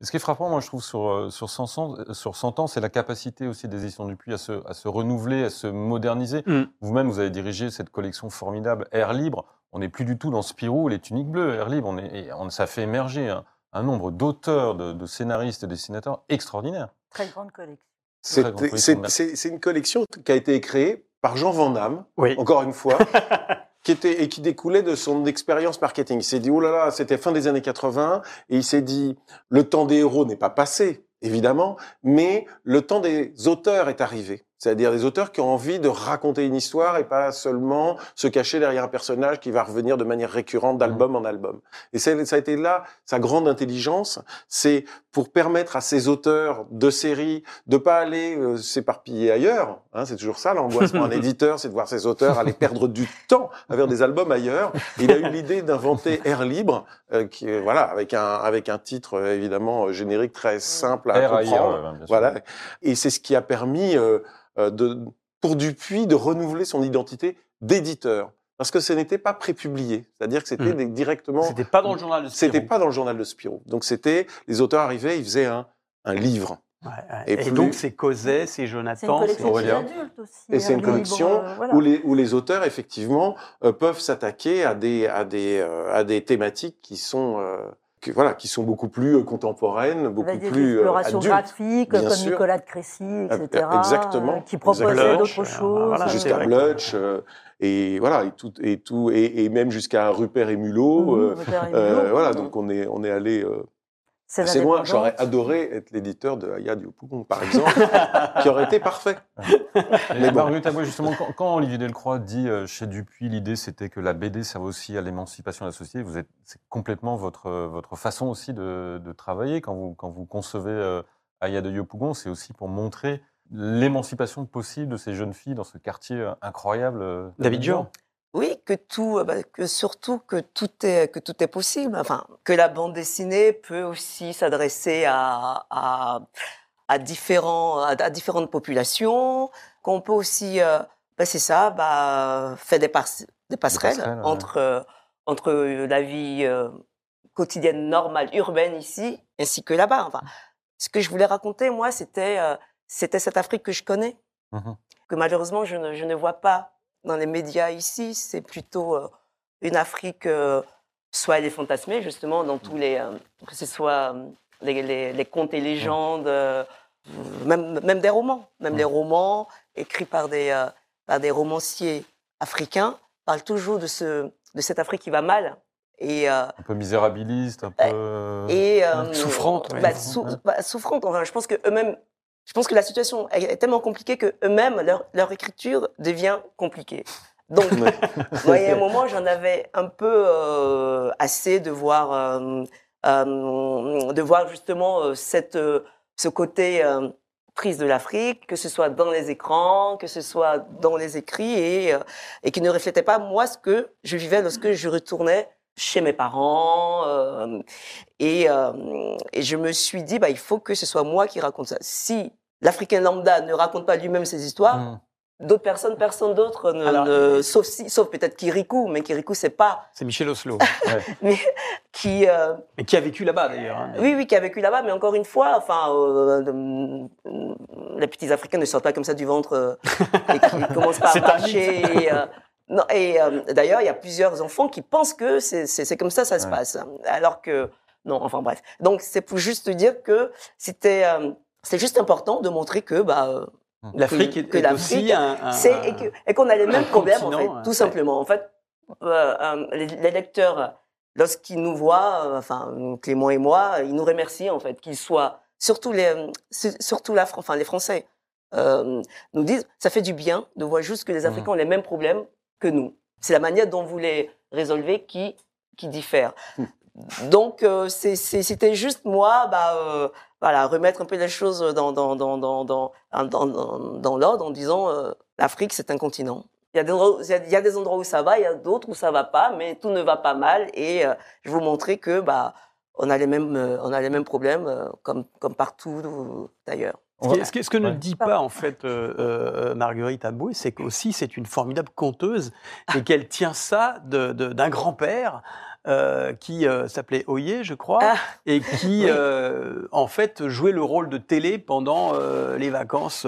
Et Ce qui est frappant, moi, je trouve, sur, euh, sur 100 ans, euh, sur 100 ans, c'est la capacité aussi des éditions Dupuis à se, à se renouveler, à se moderniser.
Mm.
Vous-même, vous avez dirigé cette collection formidable Air Libre. On n'est plus du tout dans Spirou, les tuniques bleues, Air Libre. On est, et on, ça fait émerger un, un nombre d'auteurs, de, de scénaristes et dessinateurs extraordinaires.
Très grande collection.
C'est une collection qui a été créée par Jean Van Damme,
Oui.
encore une fois, (laughs) qui était et qui découlait de son expérience marketing. Il s'est dit oh là là, c'était fin des années 80 et il s'est dit le temps des héros n'est pas passé évidemment, mais le temps des auteurs est arrivé. C'est-à-dire des auteurs qui ont envie de raconter une histoire et pas seulement se cacher derrière un personnage qui va revenir de manière récurrente d'album en album. Et ça a été là sa grande intelligence, c'est pour permettre à ces auteurs de séries de pas aller euh, s'éparpiller ailleurs. Hein, c'est toujours ça l'angoisse pour un (laughs) éditeur, c'est de voir ses auteurs aller perdre du temps à faire des albums ailleurs. Il a eu l'idée d'inventer Air Libre, euh, qui est, voilà avec un avec un titre euh, évidemment euh, générique très simple à
Air ailleurs,
comprendre.
sûr.
Voilà. Et c'est ce qui a permis euh, euh, de, pour Dupuis de renouveler son identité d'éditeur. Parce que ce n'était pas prépublié. C'est-à-dire que c'était
Mm.
des- directement.
C'était pas dans le journal de Spirou.
C'était pas dans le journal de Spirou. Donc c'était, les auteurs arrivaient, ils faisaient un, un livre.
Ouais, ouais.
Et
Et,
plus-
donc, c'est Cosette, c'est
C'est une
Jonathan,
les
Aurélien.
aussi.
Et c'est une
Libre,
collection
euh, voilà.
où, les, où les auteurs, effectivement, euh, peuvent s'attaquer à des, à, des, euh, à des thématiques qui sont, que, voilà, qui sont beaucoup plus euh, contemporaines, beaucoup
Avec des
plus euh,
explorations
adultes.
graphiques comme
sûr.
Nicolas de Crécy, etc.
Euh, exactement.
euh, Qui proposaient
Exactement.
d'autres choses.
voilà,
jusqu'à Blutch, euh, et voilà, et tout, et tout, et, et même jusqu'à Rupert et Mulot.
Mhm,
euh,
Rupert et
euh,
Mulot.
voilà, donc on est, on est allé euh,
C'est
loin.
l'indépendante.
J'aurais adoré être l'éditeur de Aya Diopougon, par exemple, (laughs) qui aurait été parfait.
Mais
bon.
Marguerite Aboué, justement, quand, quand Olivier Delcroix dit euh, chez Dupuis, l'idée c'était que la BD serve aussi à l'émancipation de la société, vous êtes, c'est complètement votre, euh, votre façon aussi de, de travailler. Quand vous, quand vous concevez euh, Aya de Yopougon, c'est aussi pour montrer l'émancipation possible de ces jeunes filles dans ce quartier euh, incroyable. euh,
D'Abidjan.
Oui, que tout, euh, bah, que surtout que tout est que tout est possible. Enfin, que la bande dessinée peut aussi s'adresser à, à à différents à, différentes populations. Qu'on peut aussi, euh, bah, c'est ça, bah, faire des, pas- des passerelles,
passerelles, ouais.
entre euh, entre la vie euh, quotidienne normale urbaine ici ainsi que là-bas. Enfin, ce que je voulais raconter, moi, c'était c'était cette Afrique que je connais
Mhm.
que malheureusement je ne, je ne vois pas dans les médias ici. C'est plutôt euh, une Afrique, euh, soit elle est fantasmée justement dans tous les, euh, que ce soit les, les- les contes et légendes, euh, même, même des romans, même les romans écrits par des, euh, par des romanciers africains parlent toujours de, ce, de cette Afrique qui va mal. Et, euh,
Un peu misérabiliste, un peu.
et
Souffrante,
bah,
Souffrante,
sou- bah, souffrante. Enfin, je pense que eux-mêmes, je pense que la situation est tellement compliquée que eux-mêmes leur, leur écriture devient compliquée. Donc, (laughs) moi, il y a un moment, j'en avais un peu euh, assez de voir, euh, euh, de voir justement cette, ce côté prise de l'Afrique, que ce soit dans les écrans, que ce soit dans les écrits, et, et qui ne reflétait pas moi ce que je vivais lorsque je retournais chez mes parents. euh, et, euh, et je me suis dit, bah, il faut que ce soit moi qui raconte ça. Si l'Africain lambda ne raconte pas lui-même ses histoires,
Mhm.
d'autres personnes, personne d'autre, ne,
Alors-
ne- sauf, si, sauf peut-être Kirikou, mais Kirikou, c'est pas,
C'est Michel Oslo. (laughs)
mais qui, euh,
Mais qui a vécu là-bas, d'ailleurs. hein.
oui, oui, qui a vécu là-bas, mais encore une fois, enfin, euh, euh, les petits Africains ne sortent pas comme ça du ventre et qui commencent (laughs) pas à marcher. Et, euh, non, et euh, d'ailleurs, il y a plusieurs enfants qui pensent que c'est comme ça ça se
Ouais.
passe, alors que non. Enfin bref. Donc c'est pour juste dire que c'était euh, c'est juste important de montrer que bah euh,
L'Afrique
que-
est,
que
est
l'Afrique,
aussi un.
et qu'on a les mêmes problèmes en fait, tout
ouais.
simplement. En fait, euh, euh, les, les lecteurs, lorsqu'ils nous voient, euh, enfin Clément et moi, ils nous remercient en fait, qu'ils soient surtout les, su- surtout la, enfin les Français, euh, nous disent, ça fait du bien de voir juste que les Africains ont les mêmes problèmes que nous. C'est la manière dont vous les résolvez qui, qui diffère. Donc, euh, c'était juste moi, bah, euh, voilà, remettre un peu les choses dans, dans, dans, dans, dans, dans, dans- dans l'ordre en disant euh, l'Afrique, c'est un continent. Il y, a des endroits, il y a- des endroits où ça va, il y a d'autres où ça va pas, mais tout ne va pas mal. Et je vous montrer que bah, on a les mêmes, on a les mêmes problèmes comme, comme partout d'ailleurs.
Ce, qui- ce que- ce que ne dit pas en fait euh, euh, Marguerite Aboué, c'est qu'aussi c'est une formidable conteuse et qu'elle tient ça d'un grand-père euh, qui euh, s'appelait Oyer, je crois,
Ah.
et qui (laughs)
Oui.
euh, en fait jouait le rôle de télé pendant les vacances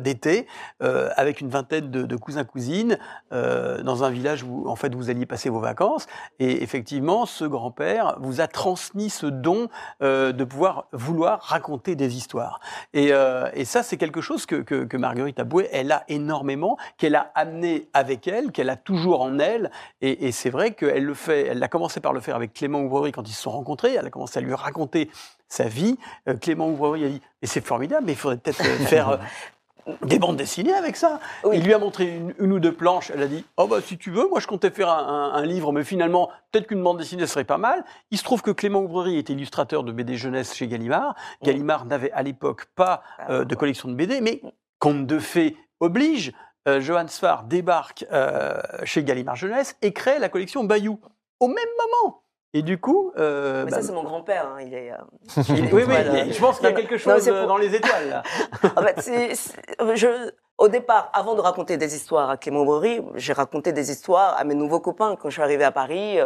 d'été avec une vingtaine de, de cousins cousines euh, dans un village où en fait vous alliez passer vos vacances. Et effectivement, ce grand-père vous a transmis ce don de pouvoir vouloir raconter des histoires. Et, et ça, c'est quelque chose que, que, que Marguerite Aboué, elle a énormément, qu'elle a amené avec elle, qu'elle a toujours en elle. Et, et c'est vrai qu'elle le fait, elle a commencé par le faire avec Clément Ouvrerie quand ils se sont rencontrés. Elle a commencé à lui raconter sa vie. Euh, Clément Ouvrerie a dit, mais c'est formidable, mais il faudrait peut-être euh, faire euh, (laughs) des bandes dessinées avec ça.
Oui.
Il lui a montré une, une ou deux planches. Elle a dit Oh, bah, si tu veux, moi je comptais faire un, un- un livre, mais finalement, peut-être qu'une bande dessinée serait pas mal. Il se trouve que Clément Ouvrerie était illustrateur de BD jeunesse chez Gallimard. Gallimard n'avait à l'époque pas euh, de collection de BD, mais Conte de fées oblige. Euh, Johann Sfar débarque euh, chez Gallimard Jeunesse et crée la collection Bayou au même moment. Et du coup, euh,
Mais
bah,
ça, c'est mon grand-père. hein, il est, euh, (laughs) il est-
oui, je pense qu'il y a quelque chose euh,
pour-
dans les étoiles. Là. (laughs)
En fait, je, au départ, avant de raconter des histoires à Clément Bory, j'ai raconté des histoires à mes nouveaux copains quand je suis arrivé à Paris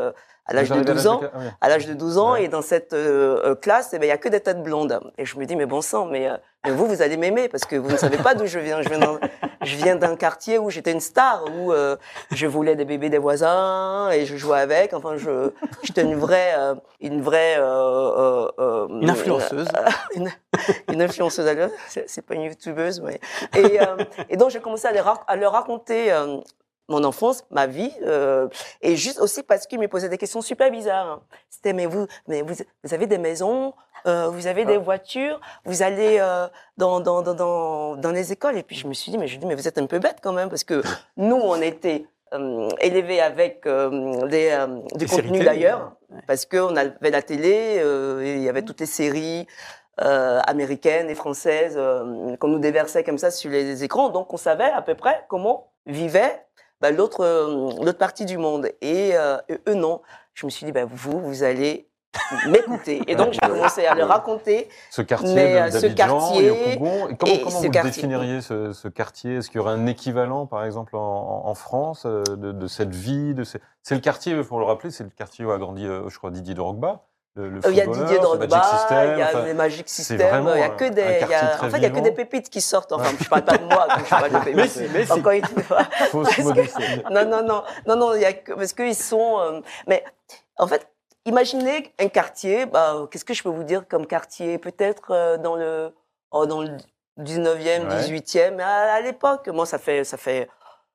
à l'âge de
Vous arrivez à
12 ans. À l'âge de 12 ans,
Ouais.
et dans cette euh, euh, classe, eh ben, il y a que des têtes blondes. Et je me dis, mais bon sang, mais, euh, mais vous, vous allez m'aimer parce que vous ne savez pas d'où je viens. Je viens d'un, je viens d'un quartier où j'étais une star, où euh, je voulais des bébés des voisins et je jouais avec. Enfin, je, j'étais une vraie, euh, une vraie, euh,
Une influenceuse. (laughs)
une, une influenceuse, alors, c'est c'est pas une youtubeuse, mais et, euh, et donc j'ai commencé à, les rac- à leur raconter euh, mon enfance, ma vie, euh, et juste aussi parce qu'ils me posaient des questions super bizarres. hein. C'était mais vous, mais vous, vous avez des maisons, euh, vous avez des voitures, vous allez euh, dans, dans, dans, dans, dans les écoles, et puis je me suis dit mais je dis mais vous êtes un peu bête quand même parce que (laughs) nous on était euh, élevés avec euh, des, euh, du
Des séries
contenu d'ailleurs
ouais.
parce qu'on avait la télé, euh, il y avait toutes les séries euh, américaines et françaises euh, qu'on nous déversait comme ça sur les écrans. Donc on savait à peu près comment vivait bah, l'autre euh, l'autre partie du monde. Et euh, eux non. Je me suis dit bah, vous vous allez m'écouter. Et donc j'ai commencé à leur raconter.
Ce quartier
Mais,
de-
euh, ce quartier
et au Congo. Et comment
et
comment vous
quartier-
définiriez ce, ce quartier? Est-ce qu'il y aurait un équivalent, par exemple, en, en France, de, de cette vie de ces- C'est le quartier, pour le rappeler, c'est le quartier où a grandi, je crois, Didier Drogba. Le, le
Euh, Il y a Didier Drogba,
System,
il y a
enfin,
les Magic System,
vraiment
il y a que des, il y a- en fait il y a que des pépites qui sortent. Enfin, je (laughs) parle pas de moi je parle de pépites.
Mais si, mais si.
Encore une fois. (laughs) que-. Non, non, non, non, non, il y a que, parce qu'ils sont, euh, mais en fait, imaginez un quartier, bah, qu'est-ce que je peux vous dire comme quartier? Peut-être euh, dans le, oh, dans le 19e,
Ouais.
18e, mais à, à l'époque, moi, ça fait, ça fait,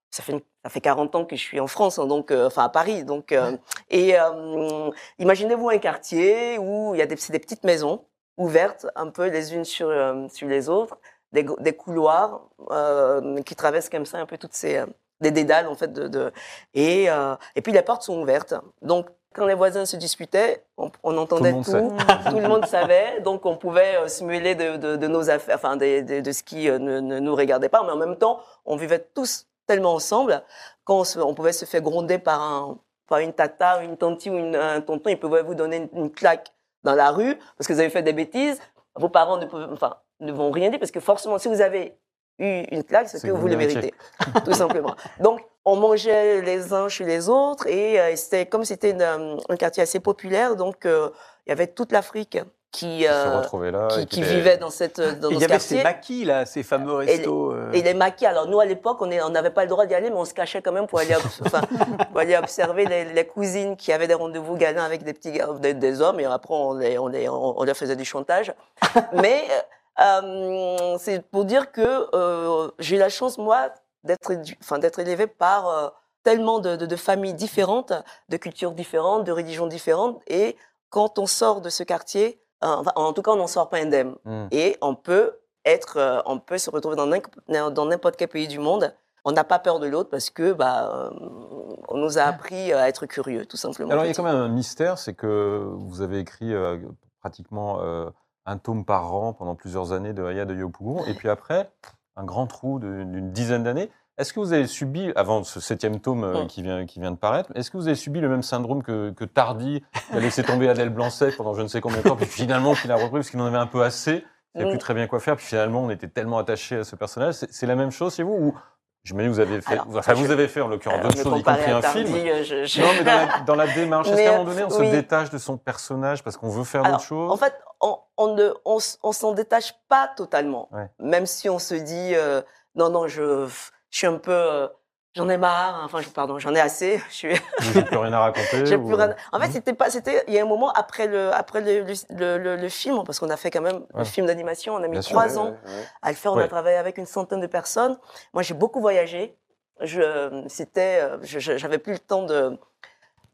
ça fait, une- ça fait 40 ans que je suis en France, hein, donc, euh, enfin, à Paris, donc, euh, et euh, imaginez-vous un quartier où il y a des, c'est des petites maisons ouvertes, un peu les unes sur, euh, sur les autres, des, des couloirs euh, qui traversent comme ça un peu toutes ces, euh, des dédales en fait de, de- et euh, et puis les portes sont ouvertes donc quand les voisins se disputaient on, on entendait tout
sait. (laughs)
tout le monde savait donc on pouvait se mêler de, de, de nos affaires enfin de, de, ce qui ne, ne nous regardait pas mais en même temps on vivait tous tellement ensemble quand on, pouvait se faire gronder par un par une tata une tante ou une, un tonton il pouvait vous donner une, une claque dans la rue parce que vous avez fait des bêtises vos parents ne peuvent enfin ne vont rien dire parce que forcément si vous avez eu une claque c'est que vous
vous
le
méritez. (laughs)
tout simplement. Donc, on mangeait les uns chez les autres et euh, c'était comme c'était euh, un quartier assez populaire, donc euh, il y avait toute l'Afrique qui, euh,
là.
qui, qui vivait dans cette dans
Et
dans
il y
ce
avait ces maquis, là, ces fameux
Et les-
restos. euh,
Et les maquis, alors nous à l'époque, on n'avait pas le droit d'y aller, mais on se cachait quand même pour aller, obs- enfin, pour aller observer les, les cousines qui avaient des rendez-vous galants avec des petits des, des hommes, et après on, les, on, les, on, on leur faisait du chantage. (laughs) mais euh, c'est pour dire que euh, j'ai eu la chance, moi, d'être enfin, d'être élevée par euh, tellement de, de, de familles différentes, de cultures différentes, de religions différentes, et quand on sort de ce quartier, euh, enfin, en tout cas, on n'en sort pas indemne
Hmm.
et on peut être, euh, on peut se retrouver dans n'importe quel pays du monde. On n'a pas peur de l'autre parce que bah, euh, on nous a appris à être curieux, tout simplement.
Alors il y a quand même un mystère, c'est que vous avez écrit euh, pratiquement euh, un tome par an pendant plusieurs années de Aya de Yopougon, et puis après, un grand trou d'une dizaine d'années. Est-ce que vous avez subi, avant ce septième tome euh, qui, vient, qui vient de paraître, est-ce que vous avez subi le même syndrome que, que Tardy, qui a laissé tomber Adèle Blanc-Sec pendant je ne sais combien de temps, puis finalement qu'il a repris parce qu'il en avait un peu assez, il
Mm.
plus très bien quoi faire, puis finalement on était tellement attaché à ce personnage. C'est la même chose chez vous ou J'imagine que vous avez fait,
Alors,
enfin vous
je-
avez fait en l'occurrence
me
choses, y compris un film.
euh, je- je-
Non, mais dans la, (laughs) dans la démarche, est-ce qu'à un moment donné, on se détache de son personnage parce qu'on veut faire d'autres choses
En fait, on, on ne, on, s'en détache pas totalement.
Ouais.
Même si on se dit, euh, non, non, je, je suis un peu, euh, j'en ai marre. Enfin, je, pardon, j'en ai assez. (laughs) Je suis,
n'avez plus rien à raconter (laughs)
j'ai
ou-
plus rien. En fait,
Mhm.
c'était pas, c'était, il y a un moment après le, après le, le, le- le film, parce qu'on a fait quand même
Ouais.
le film d'animation, on a mis
Bien
trois ans
ouais, ouais.
à le faire. On
Ouais.
a travaillé avec une centaine de personnes. Moi, j'ai beaucoup voyagé. Je, c'était, euh, je- je- j'avais plus le temps de,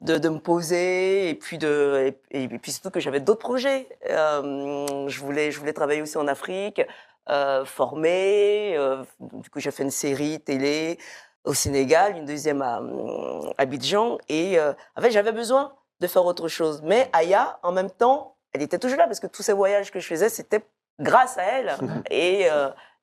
de, de me poser et puis de, et, et puis surtout que j'avais d'autres projets. Euh, je voulais, je voulais travailler aussi en Afrique, euh, former. euh, du coup, j'ai fait une série télé au Sénégal, une deuxième à euh, Abidjan. Et euh, en fait, j'avais besoin de faire autre chose. Mais Aya, en même temps, elle était toujours là parce que tous ces voyages que je faisais, c'était grâce à elle. (laughs) et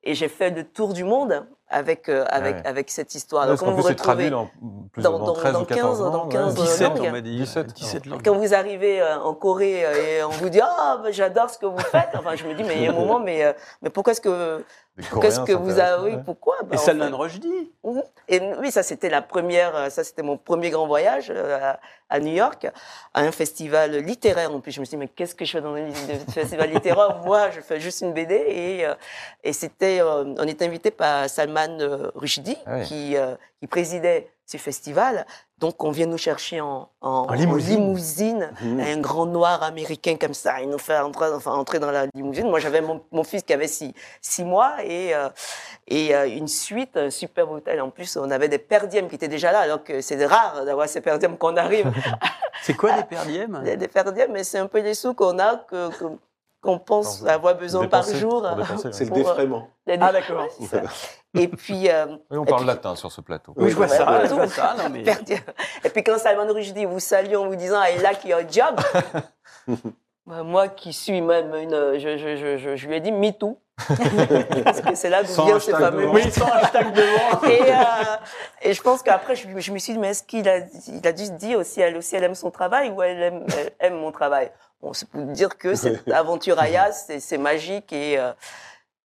et j'ai fait le tour du monde avec, euh, avec,
Ouais.
avec cette histoire. Donc,
plus,
vous retrouvez,
dans, plus
dans-
dans,
dans-
13
dans
ou 14
15, dans
langues.
15,
ouais.
17,
langues.
on m'a dit.
17,
17 langues.
quand vous arrivez euh, en Corée euh, et on vous dit ah bah, j'adore ce que vous faites, enfin je me dis mais il y a un moment mais euh, mais pourquoi est-ce que qu'est-ce que vous avez oui
ouais.
pourquoi? Bah,
Et
en
Salman
fait-
Rushdie.
et oui, ça c'était la première, ça c'était mon premier grand voyage euh, à, à New York, à un festival littéraire en plus. Je me suis dit mais qu'est-ce que je fais dans un (laughs) festival littéraire? Moi, je fais juste une BD et euh, et c'était, euh, on était invité par Salman euh, Rushdie
Ah oui.
qui euh, qui présidait ce festival. Donc on vient nous chercher en, en,
limousine.
limousine,
Mhm.
un grand noir américain comme ça. Il nous fait entrer, enfin, entrer dans la limousine. Moi j'avais mon, mon fils qui avait six, six mois et euh, et euh, une suite, un super hôtel. En plus, on avait des perdièmes qui étaient déjà là, alors que c'est rare d'avoir ces perdièmes qu'on arrive. (laughs)
C'est quoi des (laughs) perdièmes?
Des, des perdièmes, mais c'est un peu les sous qu'on a, que, que- qu'on pense avoir besoin par jour.
ouais.
C'est le
Pour, euh,
Ah, d'accord.
Ouais. (laughs) Et puis, euh,
Oui, on
Et
parle
puis-
latin sur ce plateau.
Oui, je vois
Ouais,
ça. je vois ça. Non, mais...
Et puis quand Salman Rushdie vous salue en vous disant I like your job, (laughs) bah, moi qui suis même une, je, je, je, je, je lui ai dit me too. (laughs) Parce que c'est là d'où vient ce fameux.
Oui, sans hashtag devant.
et, euh, et je pense qu'après, je, je me suis dit, mais est-ce qu'il a, il a dû se dire aussi, elle aussi, elle aime son travail ou elle aime, elle aime mon travail? C'est pour dire que cette (laughs) aventure Aya, c'est magique et, euh,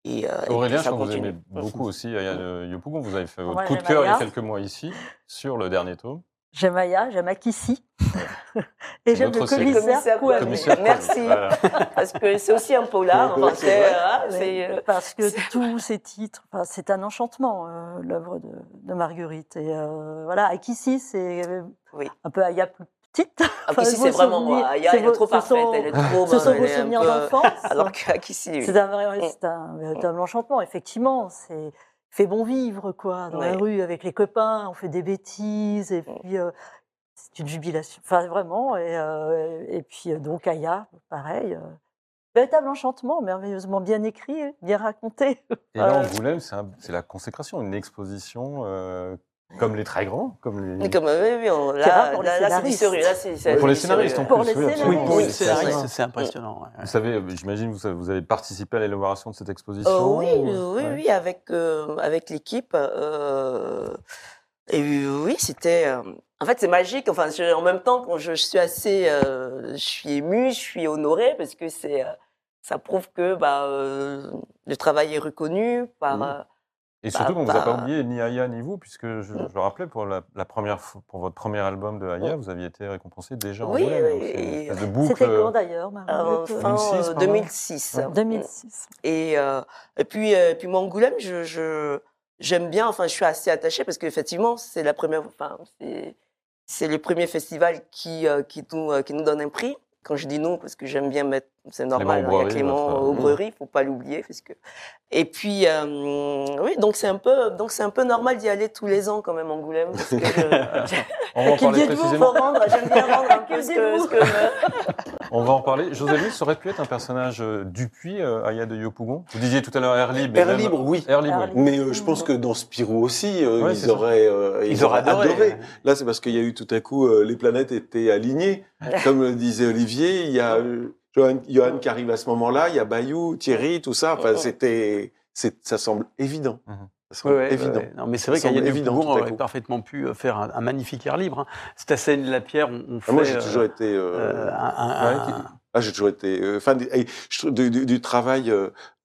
et, euh, et
Aurélien, je
ça
que vous aimez beaucoup aussi Aya de Yopougon. Vous avez fait votre coup de cœur il y a quelques mois ici, sur le dernier tome.
J'aime Aya, j'aime Akissi. Et j'aime le commissaire
Merci.
Voilà. (laughs)
Parce que c'est aussi un polar. Enfin, c'est, hein, c'est, euh,
Parce que tous ces titres, enfin, c'est un enchantement, euh, l'œuvre de, de Marguerite. Et euh, voilà, Akissi, c'est euh,
Oui.
un peu Aya plus petite. Enfin,
Ah, c'est vraiment moi. Aya,
c'est
elle est trop parfaite.
sont-
Elle est trop
Ce sont vos souvenirs
peu-
d'enfance. (laughs)
Alors qu'Akissi, oui.
C'est un, vrai-
Mm.
c'est un véritable enchantement, effectivement. C'est fait bon vivre, quoi, dans la
Ouais.
rue avec les copains, on fait des bêtises, et
Mm.
puis euh, c'est une jubilation. Enfin, vraiment. Et, euh, et puis, euh, donc, Aya, pareil. euh, véritable enchantement, merveilleusement bien écrit, bien raconté.
Et là,
Euh,
Angoulême, c'est un- c'est la consécration, une exposition euh, comme les très grands, comme les.
Mais comme, oui, oui, on- là,
rare pour les
là, là, c'est du
scénaristes.
Pour les scénaristes, en
Pour
plus,
les
oui,
scénaristes.
Oui,
Oui,
oui,
c'est
impressionnant. ouais.
Vous savez, j'imagine que vous avez participé à l'élaboration de cette exposition.
Euh, oui,
ou-
euh, oui,
ouais.
oui, avec euh, avec l'équipe. euh, et euh, oui, c'était. euh, en fait, c'est magique. Enfin, je- en même temps, quand je, je suis assez, euh, je suis émue, je suis honorée parce que c'est, euh, ça prouve que bah, euh, le travail est reconnu par.
Mhm. Et surtout, on ne vous a pas oublié ni Aya ni vous, puisque je, je le rappelais, pour, la, la première, pour votre premier album de Aya, vous aviez été récompensé déjà en
Oui,
Angoulême.
oui.
C'était quand d'ailleurs,
euh, fin
2006,
euh,
pardon.
2006.
Ouais.
2006.
Et, euh, et puis, euh, puis moi, Angoulême, je, je, j'aime bien, enfin, je suis assez attachée parce qu'effectivement, c'est la première, enfin, c'est, c'est le premier festival qui, euh, qui, nous, euh, qui nous donne un prix. Quand je dis nous, parce que j'aime bien mettre, c'est normal, hein, il y a Clément
votre-
Aubrerie, il faut pas l'oublier. Parce que... Et puis, euh, oui, donc c'est un peu, donc c'est un peu normal d'y aller tous les ans quand même, Angoulême. Parce que je, (laughs) (laughs) (laughs)
On va en parler précisément.
faut vendre, j'aime bien vendre un peu ce que, ce que me-
On va en parler. José Louis, ça aurait pu être un personnage euh, Dupuis, euh, Aya de Yopougon? Vous disiez tout à l'heure Air Libre. mais
Air libre, oui.
Air Libre, oui.
Mais euh, je pense que dans Spirou aussi, euh,
Ouais,
ils auraient, euh,
Ils auraient adoré.
Là, c'est parce qu'il y a eu tout à coup, euh, les planètes étaient alignées. Comme le disait Olivier, il y a euh, Johan, Johan qui arrive à ce moment-là, il y a Bayou, Thierry, tout ça. Enfin, c'était, c'est, ça semble évident.
Mhm.
Ça semble
Ouais,
évident.
ouais. Non, mais c'est vrai
tout à
aurait parfaitement pu euh, faire un, un magnifique air libre. hein. Cette scène de la pierre, on, on fait
Ah, moi, j'ai
euh,
toujours été. euh,
euh, un- un-
ouais,
un-
Ah, j'ai toujours été euh, fan du, travail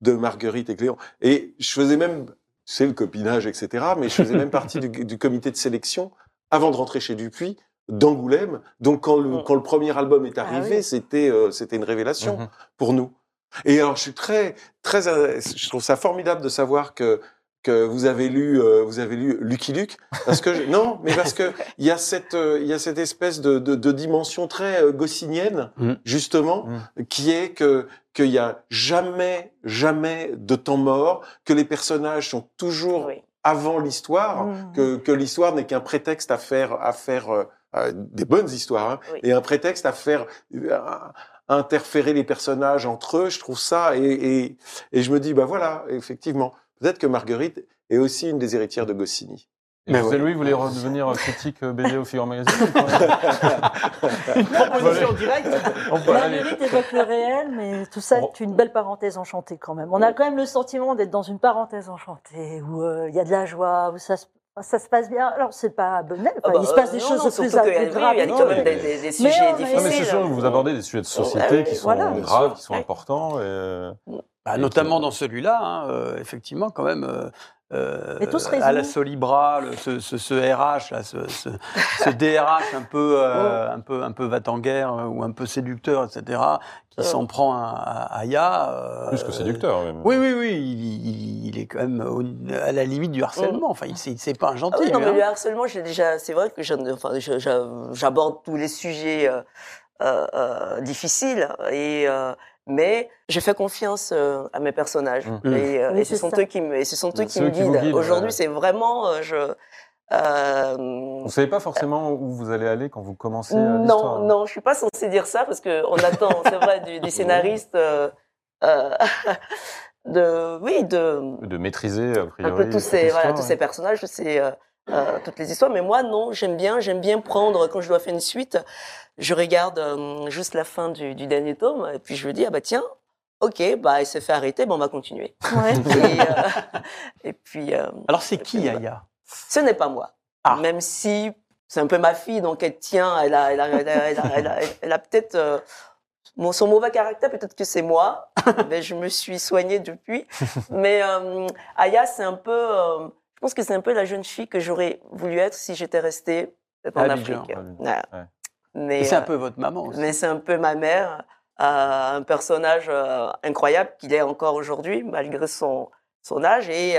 de Marguerite et Cléon. Et je faisais même, c'est le copinage, etc. Mais je faisais même partie du, du comité de sélection avant de rentrer chez Dupuis d'Angoulême. Donc quand le,
Mm.
quand le premier album est
Ah
arrivé,
oui.
c'était euh, c'était une révélation
Mhm.
pour nous. Et alors je suis très très, euh, je trouve ça formidable de savoir que que vous avez lu euh, vous avez lu Lucky Luke parce que je- non mais parce que (laughs) il y a cette euh, il y a cette espèce de, de, de dimension très euh, goscinienne
Mm.
justement
Mm.
qui est que qu'il y a jamais jamais de temps mort que les personnages sont toujours
Oui.
avant l'histoire que que l'histoire n'est qu'un prétexte à faire à faire euh, des bonnes histoires hein,
Oui.
et un prétexte à faire euh, à interférer les personnages entre eux je trouve ça et, et et je me dis bah voilà effectivement peut-être que Marguerite est aussi une des héritières de Goscinny
Et
Mais
José
ouais.
Louis voulait redevenir critique euh, BD au Figaro Magazine (laughs)
Une proposition directe.
Aller.
Marguerite évoque le réel, mais tout ça est une belle parenthèse enchantée quand même. On a quand même le sentiment d'être dans une parenthèse enchantée, où euh, il y a de la joie, où ça se, ça se passe bien. Alors, c'est pas bonnet,
Ah
enfin,
bah,
il se passe des
non,
choses
non,
plus,
a-
plus graves.
Il y a
Non,
quand
mais-
même des, des- des
Mais
sujets
a-
difficiles.
Non, mais c'est sûr, vous abordez des sujets de société
Ah oui,
qui sont
voilà.
graves, qui sont
Ouais.
importants. Et... euh,
Bah,
Et
notamment
qui-
dans celui-là, hein, euh, effectivement, quand même. Euh, à la. Solibra, le- ce, ce, ce RH, là, ce, ce, ce (laughs) DRH un peu, euh, un peu, un peu va-t-en-guerre euh, ou un peu séducteur, etc., qui
Euh.
s'en prend à, à Aya. euh,
Plus que séducteur, même.
Oui, oui, oui, il, il- il est quand même au- à la limite du harcèlement. Enfin, il c'est pas un
Ah
gentil.
oui, non,
lui,
mais
hein.
le harcèlement, j'ai déjà, c'est vrai que enfin, j'aborde tous les sujets euh, euh, euh, difficiles et euh, mais je fais confiance euh, à mes personnages
Mm.
et, euh,
Oui,
et ce sont
ça.
eux qui me, et ce sont eux
C'est
qui
eux
me
qui vous
guident.
guident,
Aujourd'hui,
ouais.
c'est vraiment euh, je. euh,
Vous savez pas forcément où vous allez aller quand vous commencez euh, l'histoire.
non, non, je suis pas censée dire ça parce que on attend, c'est vrai, du, du (laughs) scénariste euh, euh, (laughs) de, oui, de,
De maîtriser, a
un
priori.
peu tous ces,
l'histoire,
voilà, tous
ouais.
ces personnages, euh, toutes les histoires. Mais moi, non, j'aime bien, j'aime bien prendre, quand je dois faire une suite, je regarde euh, juste la fin du, du dernier tome, et puis je me dis, ah bah tiens, ok, bah il s'est fait arrêter, bah on va continuer.
Ouais.
et, euh, (laughs) et puis, euh,
Alors, c'est qui, Aya?
ce n'est pas moi.
Ah.
Même si c'est un peu ma fille, donc elle tient, elle a, elle a, elle a, elle a, elle a- elle a peut-être euh, son mauvais caractère, peut-être que c'est moi, (laughs) mais je me suis soignée depuis. Mais euh, Aya, c'est un peu, euh, pense que c'est un peu la jeune fille que j'aurais voulu être si j'étais restée en
Abidjan,
Afrique.
Ouais.
Mais,
c'est un
euh,
peu votre maman aussi.
mais c'est un peu ma mère, euh, un personnage euh, incroyable qu'il est encore aujourd'hui, malgré son, son âge, et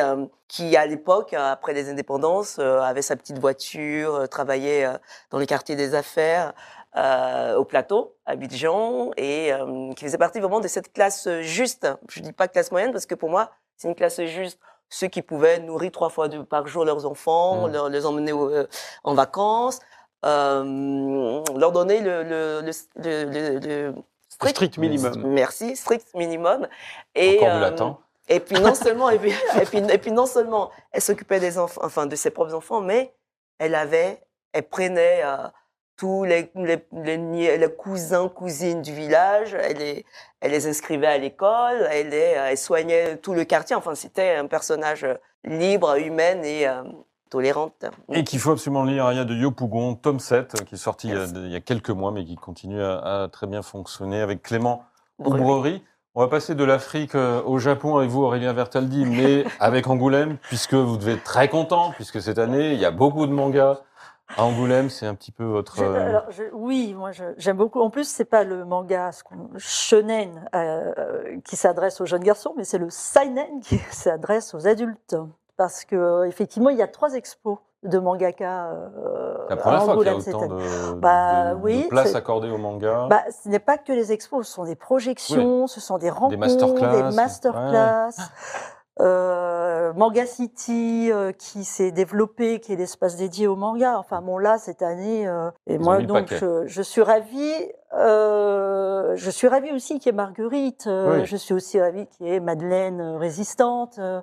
qui, à l'époque, après les indépendances, avait sa petite voiture, travaillait dans les quartiers des affaires, euh, au plateau, à Abidjan, et euh, qui faisait partie vraiment de cette classe juste. Je dis pas classe moyenne, parce que pour moi, c'est une classe juste. Ceux qui pouvaient nourrir trois fois par jour leurs enfants,
Mm.
leur- les emmener au- euh, en vacances, euh, leur donner le, le, le, le, le- le strict,
Strict minimum.
Merci, strict minimum. Et,
Encore du
euh,
latin.
et puis non (laughs) seulement, et puis, et puis, et puis non seulement, elle s'occupait des enfants, enfin de ses propres enfants, mais elle avait, elle prenait euh, tous les, les, les, nie- les cousins, cousines du village, elle les, elle les inscrivait à l'école, elle, les, elle soignait tout le quartier. Enfin, c'était un personnage libre, humaine et euh, tolérante.
Et qu'il faut absolument lire Aya de Yopougon, tome 7, qui est sorti il y, a,
Merci.
il y a quelques mois, mais qui continue à, à très bien fonctionner avec Clément. Oubrerie. On va passer de l'Afrique euh, au Japon avec vous, Aurélien Vertaldi, mais (laughs) avec Angoulême, puisque vous devez être très content, puisque cette année, il y a beaucoup de mangas Angoulême. C'est un petit peu votre...
Je-
euh,
alors, je- oui, moi j'aime beaucoup. En plus, c'est pas le manga shonen euh, qui s'adresse aux jeunes garçons, mais c'est le seinen qui (laughs) s'adresse aux adultes. Parce que effectivement, il y a trois expos de mangaka. Euh,
C'est la première
à
fois qu'il y a autant de,
Bah,
de- de
oui,
place accordée au manga.
Bah, ce n'est pas que les expos, ce sont des projections, ce sont des rencontres,
masterclass,
des masterclass. Euh, Manga City euh, qui s'est développé, qui est l'espace dédié au manga. Enfin bon là cette année euh, et
Ils
moi donc je, je suis ravie. euh, je suis ravie aussi qu'il y ait Marguerite. euh,
Oui.
Je suis aussi ravie qu'il y ait Madeleine euh, résistante. euh,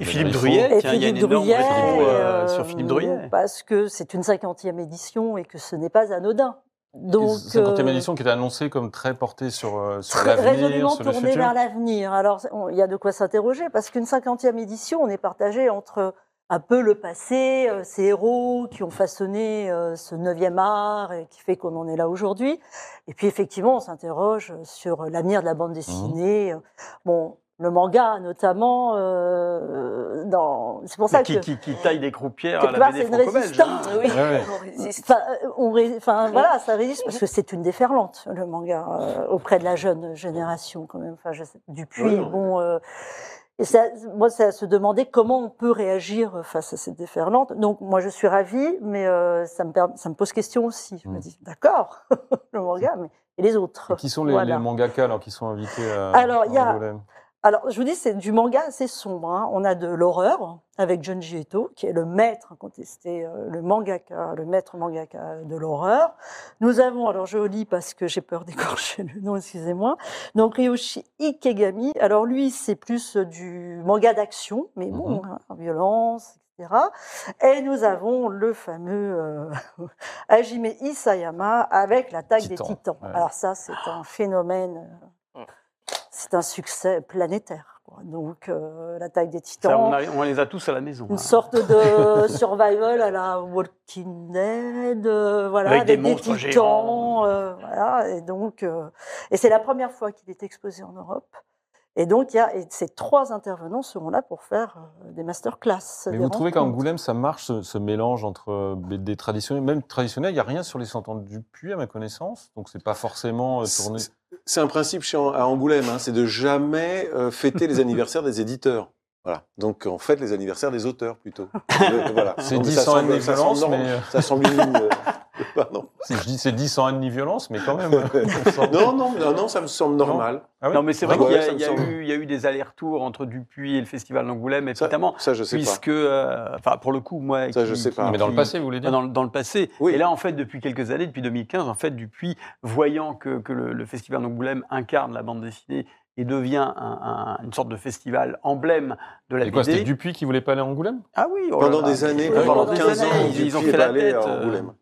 Et Philippe. Druyet,
et
il y a une
Philippe Druyet,
euh,
euh,
sur Philippe Druyet.
Parce que c'est une 50e édition et que ce n'est pas anodin. Donc,
50e
euh,
édition qui était annoncée comme très portée sur, euh, sur
très
l'avenir,
résolument
sur
tournée vers l'avenir. Alors, il y a de quoi s'interroger parce qu'une 50e édition, on est partagé entre un peu le passé, euh, ces héros qui ont façonné euh, ce 9e art et qui fait qu'on en est là aujourd'hui. Et puis, effectivement, on s'interroge sur l'avenir de la bande dessinée. Bon, le manga, notamment, euh, dans... c'est pour ça
qui,
que...
qui, qui taille des croupières à
Quelque
la
part,
BD
c'est une résistance.
Oui,
Ouais,
on résiste.
Enfin, euh, on ré- enfin, voilà, ça résiste parce que c'est une déferlante, le manga, euh, auprès de la jeune génération, quand même. Enfin, je sais- Dupuis, bon. euh, et ça, moi, c'est à se demander comment on peut réagir face à cette déferlante. Donc, moi, je suis ravie, mais euh, ça, me per- ça me pose question aussi. Je me
Mm.
dis, d'accord, (laughs) le manga, mais et les autres?
Et qui sont les,
Voilà.
les mangaka alors, qui sont invités à,
Alors, il y a-
Angoulême
Alors, je vous dis, c'est du manga assez sombre. hein. On a de l'horreur avec Junji Ito, qui est le maître incontesté, euh, le mangaka, le maître mangaka de l'horreur. Nous avons, alors je lis parce que j'ai peur (laughs) d'écorcher le nom, excusez-moi. Donc Ryoshi Ikegami. Alors lui, c'est plus euh, du manga d'action, mais bon, hein, violence, etc. Et nous avons le fameux euh, (laughs) Hajime Isayama avec l'attaque des
Titan,
titans.
ouais.
Alors ça, c'est un phénomène. C'est un succès planétaire. quoi. Donc, euh, l'attaque des
Ça, on,
titans,
a- on les a tous à la maison.
une
hein.
sorte de (laughs) survival à la Walking Dead, euh, voilà,
Avec
avec,
des
des,
monstres
titans, euh, voilà, et donc, euh, et c'est la première fois qu'il est exposé en Europe. Et donc, il y a, et ces trois intervenants seront là pour faire euh, des masterclass.
Mais
des
vous trouvez qu'à. Angoulême, ça marche, ce, ce mélange entre euh, BD traditionnels, même traditionnels, il n'y a rien sur les 100 ans du puits, à ma connaissance, donc c'est pas forcément euh, tourné.
C'est- un principe chez, à Angoulême, hein, c'est de jamais euh, fêter les anniversaires des éditeurs. Voilà. Donc en fait, les anniversaires des auteurs plutôt. (laughs) Voilà.
C'est
Non, mais
10
ça
sans
semble-
haine ni
ça
violence, mais,
Ça semble une. euh, (laughs) pardon.
Je dis c'est 10 sans haine ni violence, mais quand même. (laughs)
Non, non, non, non, ça me semble normal.
Ah oui
Non, mais c'est vrai
Ouais,
qu'il y, a-
ça
y
semble.
eu- il y a eu des allers-retours entre Dupuis et le Festival d'Angoulême,
Ça,
évidemment,
ça, je sais
puisque, euh, enfin, pour le coup, moi,
Ça,
qui-
je sais pas.
Mais dans le passé, vous voulez dire
dans, le- dans le passé.
Oui.
Et là, en fait, depuis quelques années, depuis 2015, en fait, Dupuis, voyant que, que le, le Festival d'Angoulême incarne la bande dessinée et devient un- un- une sorte de festival emblème de la
Et quoi, c'était
BD.
Dupuis qui voulait pas aller à Angoulême?
Ah oui, oh là
Pendant
là.
des années,
Oui,
pendant
pendant des
15 ans,
années,
ils- ils ont fait
est
la
allé
tête,
à
euh.
Angoulême.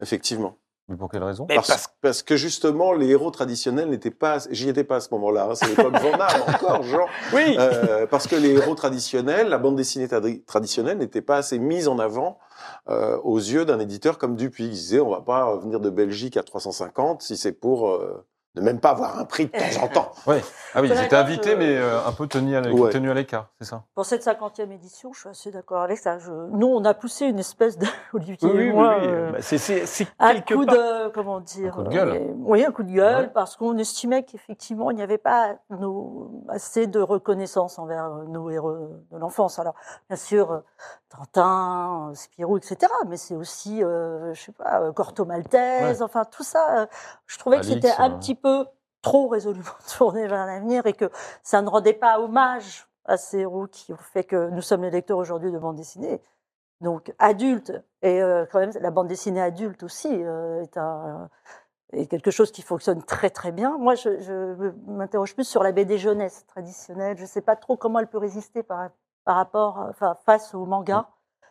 Effectivement.
Mais pour quelle raison?
Parce,
parce-
parce que justement, les héros traditionnels n'étaient pas. J'y étais pas à ce moment-là. hein, c'est l'époque Van Damme (laughs) encore, genre.
Oui,
Euh, parce que les héros traditionnels, la bande dessinée tradi- traditionnelle n'était pas assez mise en avant euh, aux yeux d'un éditeur comme Dupuis. Il disait, on va pas venir de Belgique à 350 si c'est pour euh, ne même pas avoir un prix de temps en temps. (laughs)
Ouais. Ah oui, ils étaient invités,
je-
mais euh, un peu tenus à
Ouais.
l'écart, c'est ça?
Pour cette 50e édition, je suis assez d'accord avec ça. Je- Nous, on a poussé une espèce de. (laughs) Olivier
oui,
et
oui, oui,
moi,
oui.
euh,
Bah, c'est-
un
quelque
coup
part.
de comment dire
Un coup de gueule.
euh, oui un coup de gueule
Ouais.
parce qu'on estimait qu'effectivement il n'y avait pas nos- assez de reconnaissance envers euh, nos héros de l'enfance alors bien sûr euh, Tintin euh, Spirou etc mais c'est aussi euh, je sais pas euh, Corto Maltese enfin tout ça euh, je trouvais que c'était un
euh.
petit peu trop résolument (laughs) tourné vers l'avenir et que ça ne rendait pas hommage à ces héros qui ont fait que nous sommes les lecteurs aujourd'hui de bande dessinée donc adulte et euh, quand même la bande dessinée adulte aussi euh, est un est quelque chose qui fonctionne très très bien. Moi, je, je m'interroge plus sur la BD jeunesse traditionnelle. Je ne sais pas trop comment elle peut résister par, par rapport, enfin, face au manga.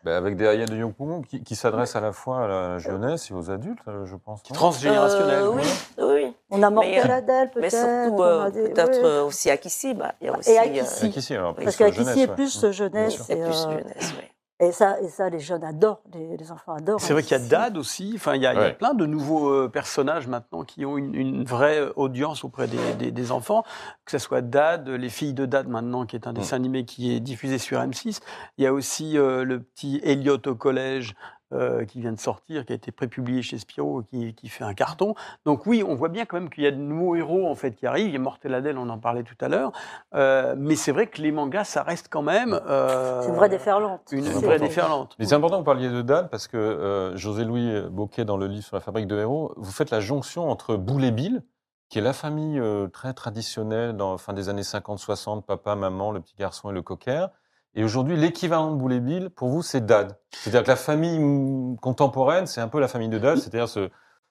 Ben, Avec des Aya de Yonkumo qui, qui s'adressent à la fois à la jeunesse et aux adultes, euh, je pense.
Transgénérationnel.
Euh, oui, oui.
On a
Mais, euh, Mais
peut-être.
surtout, euh,
a des-
peut-être euh, aussi Akissi. Bah, il y a aussi,
Et
euh,
Akissi.
Alors, plus
Parce qu'Akissi est
ouais.
plus jeunesse.
c'est
Et,
plus
euh,
jeunesse, oui.
Et ça, et ça, les jeunes adorent, les, les enfants adorent.
C'est vrai qu'il y a. Dad aussi. Enfin, il y a, il y a
Ouais.
plein de nouveaux euh, personnages maintenant qui ont une, une vraie audience auprès des, des- des enfants. Que ce soit Dad, les filles de Dad maintenant, qui est un dessin animé qui est diffusé sur M6. Il y a aussi euh, le petit Elliot au collège. Euh, qui vient de sortir, qui a été prépublié chez Spirou, qui, qui fait un carton. Donc oui, on voit bien quand même qu'il y a de nouveaux héros en fait qui arrivent. Il y a Mortel Adèle, on en parlait tout à l'heure. Euh, mais c'est vrai que les mangas, ça reste quand même euh,
C'est une vraie déferlante.
une
C'est
vraie
important.
déferlante.
Mais c'est important que vous parliez de Dan parce que euh, José-Louis Boquet, dans le livre sur la fabrique de héros, vous faites la jonction entre Boule et Bill, qui est la famille euh, très traditionnelle dans fin des années 50-60, papa, maman, le petit garçon et le cocker. Et aujourd'hui, l'équivalent de Boulet Bill, pour vous, c'est Dad. C'est-à-dire que la famille mm, contemporaine, c'est un peu la famille de Dad, c'est-à-dire ce,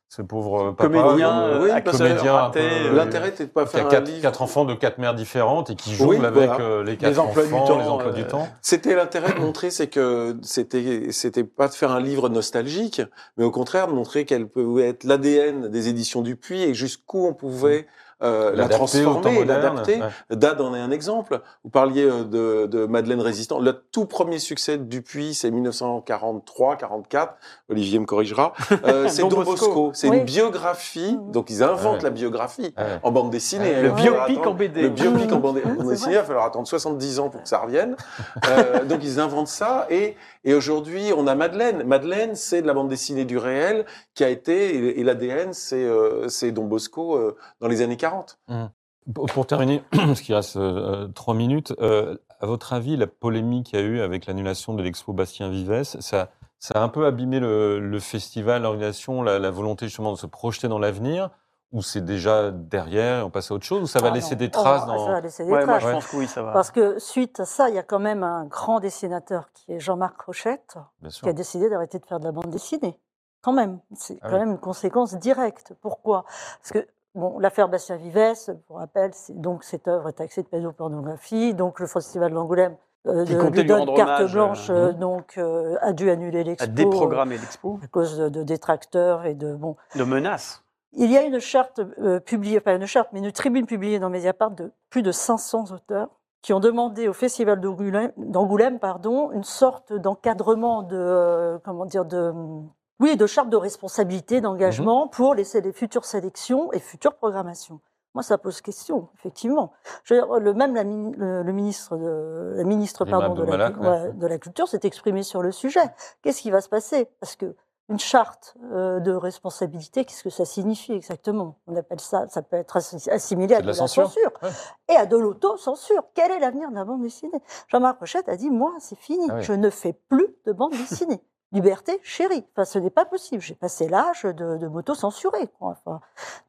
ce pauvre papa,
Comédien,
euh,
oui,
euh,
comédien peu,
euh,
euh,
L'intérêt, c'était de pas
qui a
faire un
quatre,
livre.
quatre enfants de quatre mères différentes et qui jongle
Oui,
avec
voilà.
euh, les quatre
emplois du
enfants,
temps,
les emplois
euh,
du temps.
C'était l'intérêt de montrer, c'est que c'était c'était pas de faire un livre nostalgique, mais au contraire de montrer qu'elle pouvait être l'ADN des éditions Dupuis et jusqu'où on pouvait euh, la transformer, l'adapter.
ouais.
Dad en est un exemple. Vous parliez euh, de, de Madeleine Résistant. Le tout premier succès de Dupuis, c'est 1943-44. Olivier me corrigera. Euh, (laughs) c'est
Don
Don
Bosco.
Bosco. C'est
Oui.
une biographie. Donc ils inventent
Ouais.
la biographie
Ouais.
en bande dessinée.
Le biopic en BD.
Le biopic en bande, (laughs) dessinée, il va falloir attendre 70 ans pour que ça revienne. Euh, donc ils inventent ça et, et aujourd'hui on a Madeleine. Madeleine c'est de la bande dessinée du réel qui a été et, l'ADN c'est euh, c'est Don Bosco euh, dans les années 40.
Pour pour terminer, (clears throat) parce qu'il reste euh, trois minutes, à votre avis, la polémique qu'il y a eu avec l'annulation de l'expo Bastien Vives, ça, a un peu abîmé le, festival, l'organisation, la volonté justement de se projeter dans l'avenir, ou c'est déjà derrière on passe à autre chose, ou ça va
Ah
laisser
non.
des traces
Oh,
dans...
Ça va laisser des
Ouais, moi,
traces.
je pense que oui, ça va.
Parce que suite à ça, il y a quand même un grand dessinateur qui est Jean-Marc Rochette, qui a décidé d'arrêter de faire de la bande dessinée. Quand même, c'est
Ah
quand
oui.
même une conséquence directe. Pourquoi? Parce que bon, l'affaire Bastien Vives, pour rappel, donc cette œuvre est taxée de pédopornographie, donc le festival d'Angoulême euh, lui donne carte
hommage,
blanche,
euh,
euh, donc euh, a dû annuler
à
l'expo
déprogrammer l'expo
à cause de, de détracteurs et de bon.
de menaces.
Il y a une charte euh, publiée, pas une charte, mais une tribune publiée dans Mediapart de plus de 500 auteurs qui ont demandé au Festival d'Angoulême, pardon, une sorte d'encadrement de, euh, comment dire, de, oui, de charte de responsabilité, d'engagement pour les, les futures sélections et futures programmations. Moi, ça pose question, effectivement. Je veux dire, le même la, le, le ministre, de, la ministre pardon, de, la, de culture s'est exprimée sur le sujet. Qu'est-ce qui va se passer? Parce que une charte euh, de responsabilité, qu'est-ce que ça signifie exactement? On appelle ça, ça peut être assi- assimilé à de
de
la
la
censure,
censure, ouais.
et à de l'auto-censure. Quel est l'avenir de la bande dessinée? Jean-Marc Rochette a dit Moi, c'est fini,
Ah oui.
je ne fais plus de bande dessinée. Liberté, chérie. Enfin, ce n'est pas possible. J'ai passé l'âge de, de m'auto-censurer. Enfin,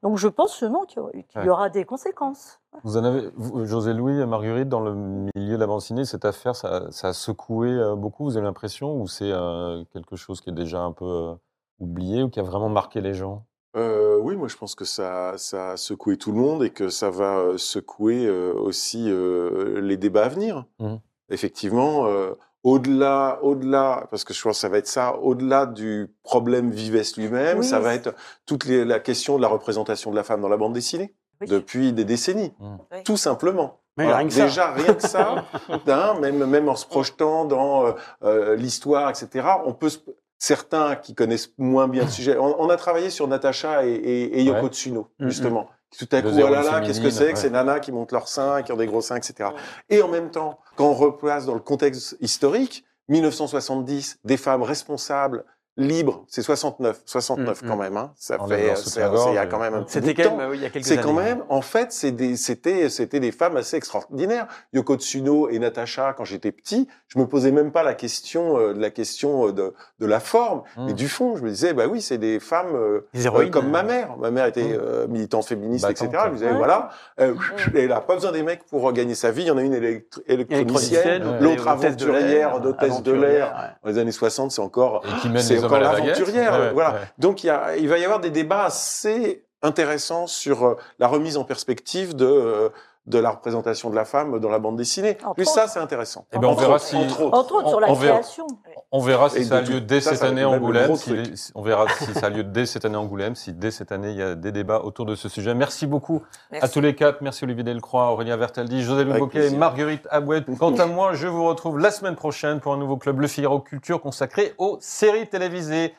donc, je pense non qu'il y aura-
Ouais.
des conséquences.
Vous en avez, vous, José Louis et Marguerite, dans le milieu de la bande dessinée, cette affaire, ça, ça a secoué euh, beaucoup, vous avez l'impression, ou c'est euh, quelque chose qui est déjà un peu euh, oublié, ou qui a vraiment marqué les gens?
Euh, oui, moi je pense que ça, ça a secoué tout le monde et que ça va secouer euh, aussi euh, les débats à venir.
Mhm.
Effectivement, euh, au-delà, au-delà, parce que je pense que ça va être ça, au-delà du problème Vives lui-même,
Oui.
ça va être toute les- la question de la représentation de la femme dans la bande dessinée
Oui.
depuis des décennies,
Oui.
tout simplement.
Mais
Voilà.
rien que ça.
Déjà, rien que ça, (laughs) hein, même, même en se projetant dans euh, euh, l'histoire, etc., on peut se- Certains qui connaissent moins bien le sujet, on, on a travaillé sur Natacha et, et, et Yoko
Ouais.
Tsuno,
Mhm.
justement. Tout à coup, oh là là, qu'est-ce que c'est que ces nanas qui montent leurs seins, qui ont des gros seins, etc. Et en même temps, quand on replace dans le contexte historique, 1970, des femmes responsables, libres, c'est 69, 69
Mhm.
quand même, hein. Ça fait, c'est- c'est- il y a quand même un petit
C'était quand
temps.
même, oui, il y a quelques
C'est quand même, en fait, c'est des, c'était, c'était des femmes assez extraordinaires. Yoko Tsuno et Natacha, quand j'étais petit, je me posais même pas la question, euh, de la question euh, de, de la forme,
Mm.
mais du fond. Je me disais, bah oui, c'est des femmes euh,
Des héroïnes.
euh, comme ma mère. Ma mère était
Mm.
euh, militante féministe,
Battante.
etc. Je me disais,
Ouais.
voilà, euh,
Mm.
elle a pas besoin des mecs pour gagner sa vie. Il y en a une électro- électronicienne, l'autre
et hôtesse de
aventurière,
l'air,
d'hôtesse de l'air. Dans les années 60, c'est encore,
Et qui mène à la
l'aventurière.
Ouais, ouais,
voilà.
ouais.
Donc il, y a, il va y avoir des débats assez intéressants sur euh, la remise en perspective de, euh, de la représentation de la femme dans la bande dessinée.
Entre
Plus ça, c'est intéressant.
Eh ben, on
Entre
verra
autres,
si-
entre autres.
Entre autres, sur la
on verra.
création.
On verra si
Et
ça a lieu dès
ça,
cette
ça
année Angoulême. si on verra si ça a lieu dès cette année à Angoulême, si dès cette année il y a des débats autour de ce sujet. Merci beaucoup
Merci.
à tous les quatre. Merci Olivier Delcroix, Aurélien Vertaldi, José et
plaisir.
Marguerite Abouet. (laughs) Quant à moi, je vous retrouve la semaine prochaine pour un nouveau club Le Figaro Culture consacré aux séries télévisées.